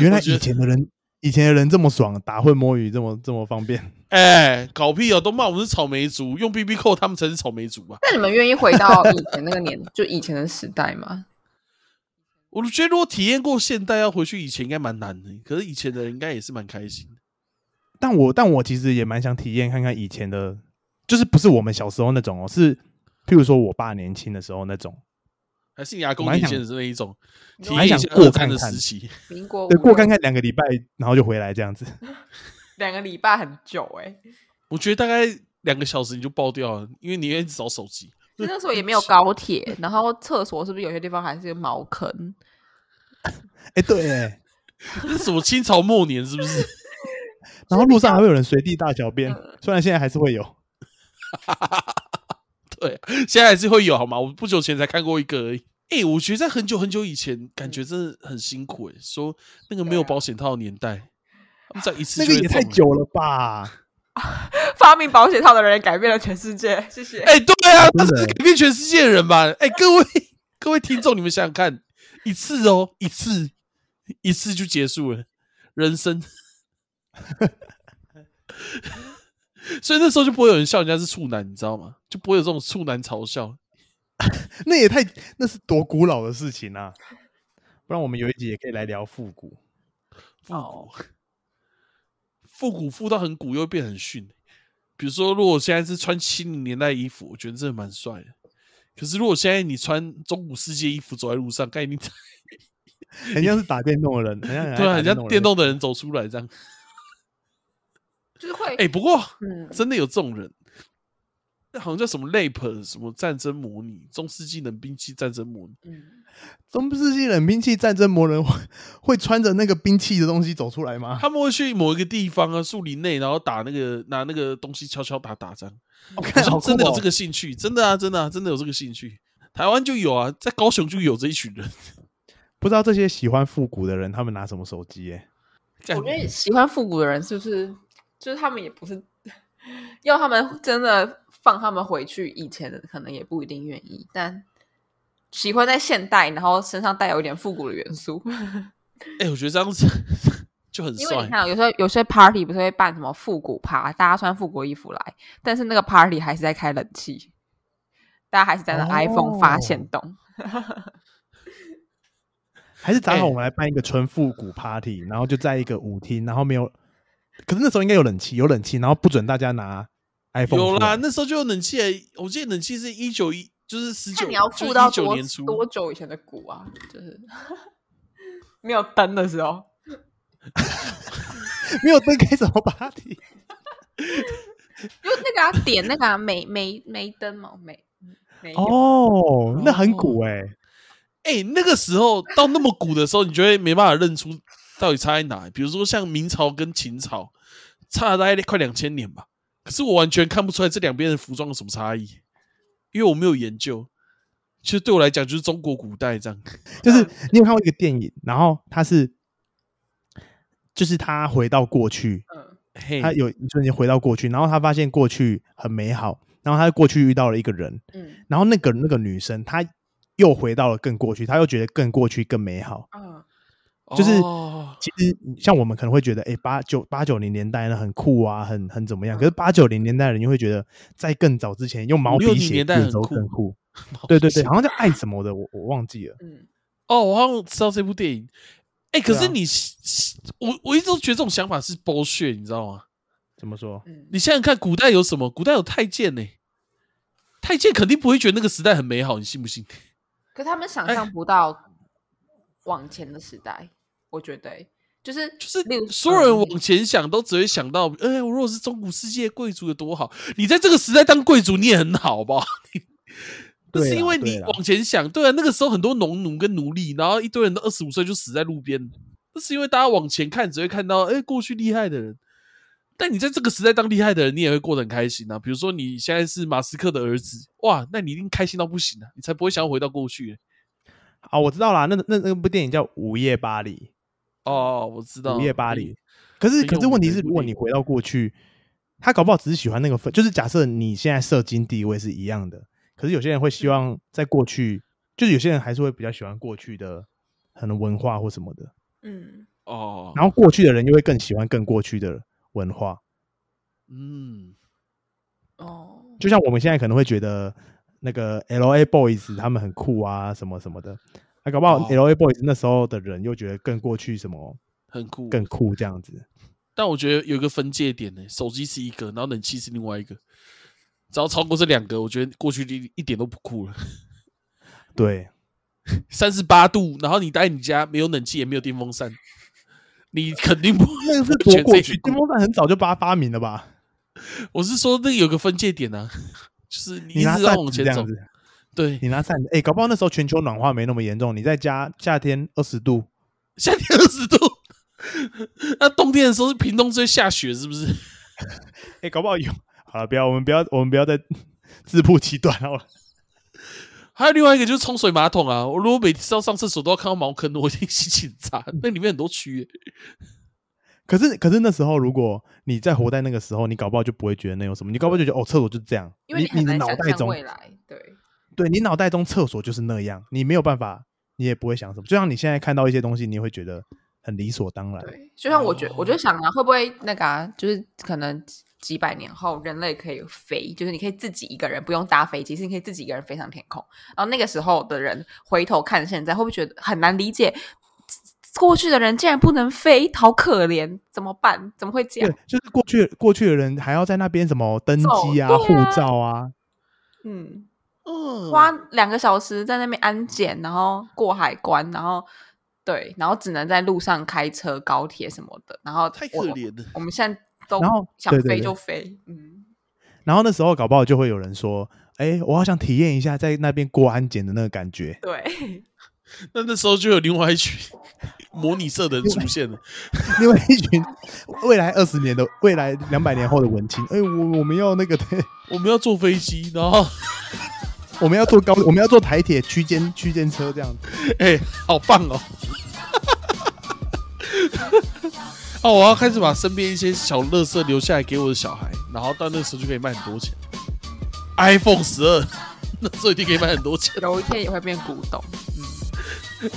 Speaker 3: 原来以前的人，以前的人这么爽，打混摸鱼这么这么方便。
Speaker 2: 哎，搞屁哦！都骂我们是草莓族，用 B B 扣他们才是草莓族吧？
Speaker 1: 那你们愿意回到以前那个年，就以前的时代吗？
Speaker 2: 我觉得如果体验过现代，要回去以前应该蛮难的。可是以前的人应该也是蛮开心的。
Speaker 3: 但我但我其实也蛮想体验看看以前的，就是不是我们小时候那种哦，是譬如说我爸年轻的时候那种，
Speaker 2: 还是你阿公
Speaker 3: 蛮想
Speaker 2: 年轻的是那一种，体
Speaker 1: 蛮
Speaker 3: 想过看看
Speaker 2: 时期。
Speaker 1: 民国
Speaker 3: 对，过看看两个礼拜，然后就回来这样子。
Speaker 1: 两个礼拜很久哎、
Speaker 2: 我觉得大概两个小时你就爆掉了，因为你一直找手机。
Speaker 1: 就那时候也没有高铁，然后厕所是不是有些地方还是个茅坑？
Speaker 3: 哎，对，哎，
Speaker 2: 这是什么清朝末年是不是？
Speaker 3: 然后路上还会有人随地大小便，虽然现在还是会有。
Speaker 2: 对，现在还是会有好吗？我不久前才看过一个而已。哎、我觉得在很久很久以前，感觉真的很辛苦哎、说那个没有保险套的年代，他们这样一次
Speaker 3: 那个也太久了吧？
Speaker 1: 发明保险套的人也改变了全世界，谢谢。
Speaker 2: 哎、对啊，他是改变全世界的人吧？哎、各位各位听众，你们想想看，一次哦，一次一次就结束了人生，所以那时候就不会有人笑人家是处男，你知道吗？就不会有这种处男嘲笑。
Speaker 3: 那也太那是多古老的事情啊！不然我们有一集也可以来聊复古。
Speaker 2: 复
Speaker 1: 哦
Speaker 2: 古，复古复到很古又会变很逊。比如说，如果我现在是穿七零年代衣服，我觉得真的蛮帅的。可是如果现在你穿中古世界衣服走在路上，概念
Speaker 3: 很像是打电动的人，很像
Speaker 2: 对啊，
Speaker 3: 很
Speaker 2: 很像电动的人走出来这样。
Speaker 1: 就是会，
Speaker 2: 哎、不过
Speaker 1: 嗯，
Speaker 2: 真的有这种人，那好像叫什么 LAP 什么战争模拟，中世纪冷兵器战争模拟。
Speaker 1: 嗯，
Speaker 3: 中世纪冷兵器战争模人会会穿着那个兵器的东西走出来吗？
Speaker 2: 他们会去某一个地方啊，树林内，然后打那个拿那个东西敲敲打打这样。
Speaker 3: 我
Speaker 2: 好
Speaker 3: 看好哦
Speaker 2: 真的有这个兴趣，真的啊，真的啊，真的有这个兴趣。台湾就有啊，在高雄就有这一群人。
Speaker 3: 不知道这些喜欢复古的人，他们拿什么手机？耶？
Speaker 2: 干
Speaker 1: 我觉得喜欢复古的人是不是，就是他们也不是，要他们真的放他们回去以前的，可能也不一定愿意，但喜欢在现代，然后身上带有一点复古的元素。
Speaker 2: 哎、我觉得这样子 就很帅。
Speaker 1: 因为你看，有时候有些 party 不是会办什么复古趴，大家穿复古衣服来，但是那个 party 还是在开冷气，大家还是在那
Speaker 3: 哦
Speaker 1: iPhone 发现动。
Speaker 3: 还是打好
Speaker 2: 哎
Speaker 3: 我们来办一个纯复古 party，然后就在一个舞厅，然后没有，可是那时候应该有冷气，有冷气，然后不准大家拿 iPhone
Speaker 2: 有啦，那时候就有冷气了。我记得冷气是一九一，就是十九，
Speaker 1: 看你要付到
Speaker 2: 一九
Speaker 1: 多
Speaker 2: 年初。
Speaker 1: 多久以前的鼓啊？就是 没有灯的时候，
Speaker 3: 没有灯该怎么 party？
Speaker 1: 就那个啊，点那个啊，煤煤煤灯嘛，煤没。
Speaker 3: 哦，那很古哎、
Speaker 2: 哎、那个时候到那么古的时候，你就会没办法认出到底差在哪。比如说像明朝跟秦朝，差了大概快两千年吧。可是我完全看不出来这两边的服装有什么差异，因为我没有研究。其实对我来讲，就是中国古代这样。
Speaker 3: 就是你有看过一个电影，然后他是，就是他回到过去，
Speaker 1: 嗯
Speaker 2: 嘿，
Speaker 3: 他有一瞬间回到过去，然后他发现过去很美好，然后他在过去遇到了一个人，
Speaker 1: 嗯
Speaker 3: 然后那个那个女生，她又回到了更过去，她又觉得更过去更美好。
Speaker 1: 嗯，
Speaker 3: 就是
Speaker 2: 哦
Speaker 3: 其实像我们可能会觉得，哎，八九八九零年代呢很酷啊，很很怎么样？可是八九零年代的人又会觉得，在更早之前用毛笔写的时候
Speaker 2: 很酷
Speaker 3: 更酷。对对对，好像叫爱什么的，我我忘记了。
Speaker 1: 嗯，
Speaker 2: 哦，我好像知道这部电影。哎、可是你，我我一直都觉得这种想法是剥削，你知道吗？
Speaker 3: 怎么说？
Speaker 1: 嗯
Speaker 2: 你想想看，古代有什么？古代有太监呢、太监肯定不会觉得那个时代很美好，你信不信？
Speaker 1: 可他们
Speaker 2: 哎
Speaker 1: 想象不到往前的时代，我觉得欸就是
Speaker 2: 就是所有人
Speaker 1: 嗯
Speaker 2: 往前想，都只会想到，哎、我如果是中古世界贵族有多好。你在这个时代当贵族，你也很好，好不好？那是因为你往前想，对啊，那个时候很多农奴跟奴隶，然后一堆人都二十五岁就死在路边，那是因为大家往前看，只会看到哎、过去厉害的人。但你在这个时代当厉害的人，你也会过得很开心啊。比如说你现在是马斯克的儿子，哇，那你一定开心到不行啊，你才不会想要回到过去。
Speaker 3: 啊，我知道啦，那那那部电影叫《午夜巴黎
Speaker 2: 哦，我知》，道，
Speaker 3: 午夜巴黎。可是可是问题是，如果你回到过去，他搞不好只是喜欢那个氛，就是假设你现在社经地位是一样的，可是有些人会希望在过去，就是有些人还是会比较喜欢过去的可能文化或什么的。
Speaker 1: 嗯，
Speaker 2: 哦，
Speaker 3: 然后过去的人又会更喜欢更过去的文化。
Speaker 2: 嗯，
Speaker 1: 哦，
Speaker 3: 就像我们现在可能会觉得那个 L A Boys 他们很酷啊，什么什么的，那搞不好
Speaker 2: 哦
Speaker 3: L A Boys 那时候的人又觉得更过去什么
Speaker 2: 很酷，
Speaker 3: 更酷这样子。
Speaker 2: 但我觉得有一个分界点呢，手机是一个，然后冷气是另外一个。只要超过这两个，我觉得过去一一点都不酷了。
Speaker 3: 对，
Speaker 2: 三十八度，然后你待你家没有冷气也没有电风扇，你肯定不
Speaker 3: 那个是
Speaker 2: 不觉得
Speaker 3: 多过去，电风扇很早就把它发明了吧？
Speaker 2: 我是说那个有个分界点啊，就是你一直
Speaker 3: 你拿扇
Speaker 2: 要往前走对，
Speaker 3: 你拿扇子，哎、搞不好那时候全球暖化没那么严重，你在家夏天二十度，
Speaker 2: 夏天二十度，那冬天的时候是屏东最下雪，是不是？
Speaker 3: 哎、搞不好有。好了，不要，我们不要，我们不要再 自曝其短好了。
Speaker 2: 还有另外一个就是冲水马桶啊，我如果每次要上厕所都要看到茅坑，我一定心情很差。那里面很多蛆耶，
Speaker 3: 可是，可是那时候，如果你在活在那个时候，你搞不好就不会觉得那有什么，你搞不好就觉得哦，厕所就是这样。
Speaker 1: 因为
Speaker 3: 你的
Speaker 1: 很难想
Speaker 3: 脑袋中，
Speaker 1: 象未来，对，
Speaker 3: 你脑袋中厕所就是那样，你没有办法，你也不会想什么。就像你现在看到一些东西，你会觉得很理所当然。
Speaker 1: 对，就像我觉我就想啊，会不会那个啊，就是可能几几百年后人类可以飞，就是你可以自己一个人不用搭飞机，是你可以自己一个人飞上天空。然后那个时候的人回头看现在，会不会觉得很难理解？过去的人竟然不能飞，好可怜，怎么办？怎么会这
Speaker 3: 对
Speaker 1: 样？，
Speaker 3: 就是过去过去的人还要在那边什么登机啊、护照啊，
Speaker 1: 嗯，
Speaker 2: 嗯，
Speaker 1: 花两个小时在那边安检，然后过海关，然后对，然后只能在路上开车、高铁什么的，然后
Speaker 2: 太可怜了。
Speaker 1: 我们现在都
Speaker 3: 然后
Speaker 1: 想飞
Speaker 3: 对对对。
Speaker 1: 就飞，嗯，
Speaker 3: 然后那时候搞不好就会有人说：“哎，我好想体验一下在那边过安检的那个感觉。
Speaker 1: 对，
Speaker 2: 那那时候就有另外一群 模拟社的人出现了，”
Speaker 3: 另外一群未来二十年的、未来两百年后的文青，哎，我我们要那个，对，
Speaker 2: 我们要坐飞机，然后
Speaker 3: 我们要坐高，我们要坐台铁区间区间车这样子。
Speaker 2: 哎、好棒哦！哦，我要开始把身边一些小乐色留下来给我的小孩，然后到那时候就可以卖很多钱。iPhone 十二，那时候一定可以卖很多钱。
Speaker 1: 有一天也会变古董。
Speaker 3: 嗯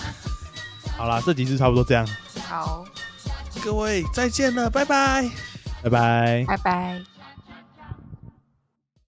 Speaker 3: 好啦，这集就差不多这样，
Speaker 1: 好，
Speaker 2: 各位再见了，拜拜。
Speaker 3: 拜拜。
Speaker 1: 拜拜。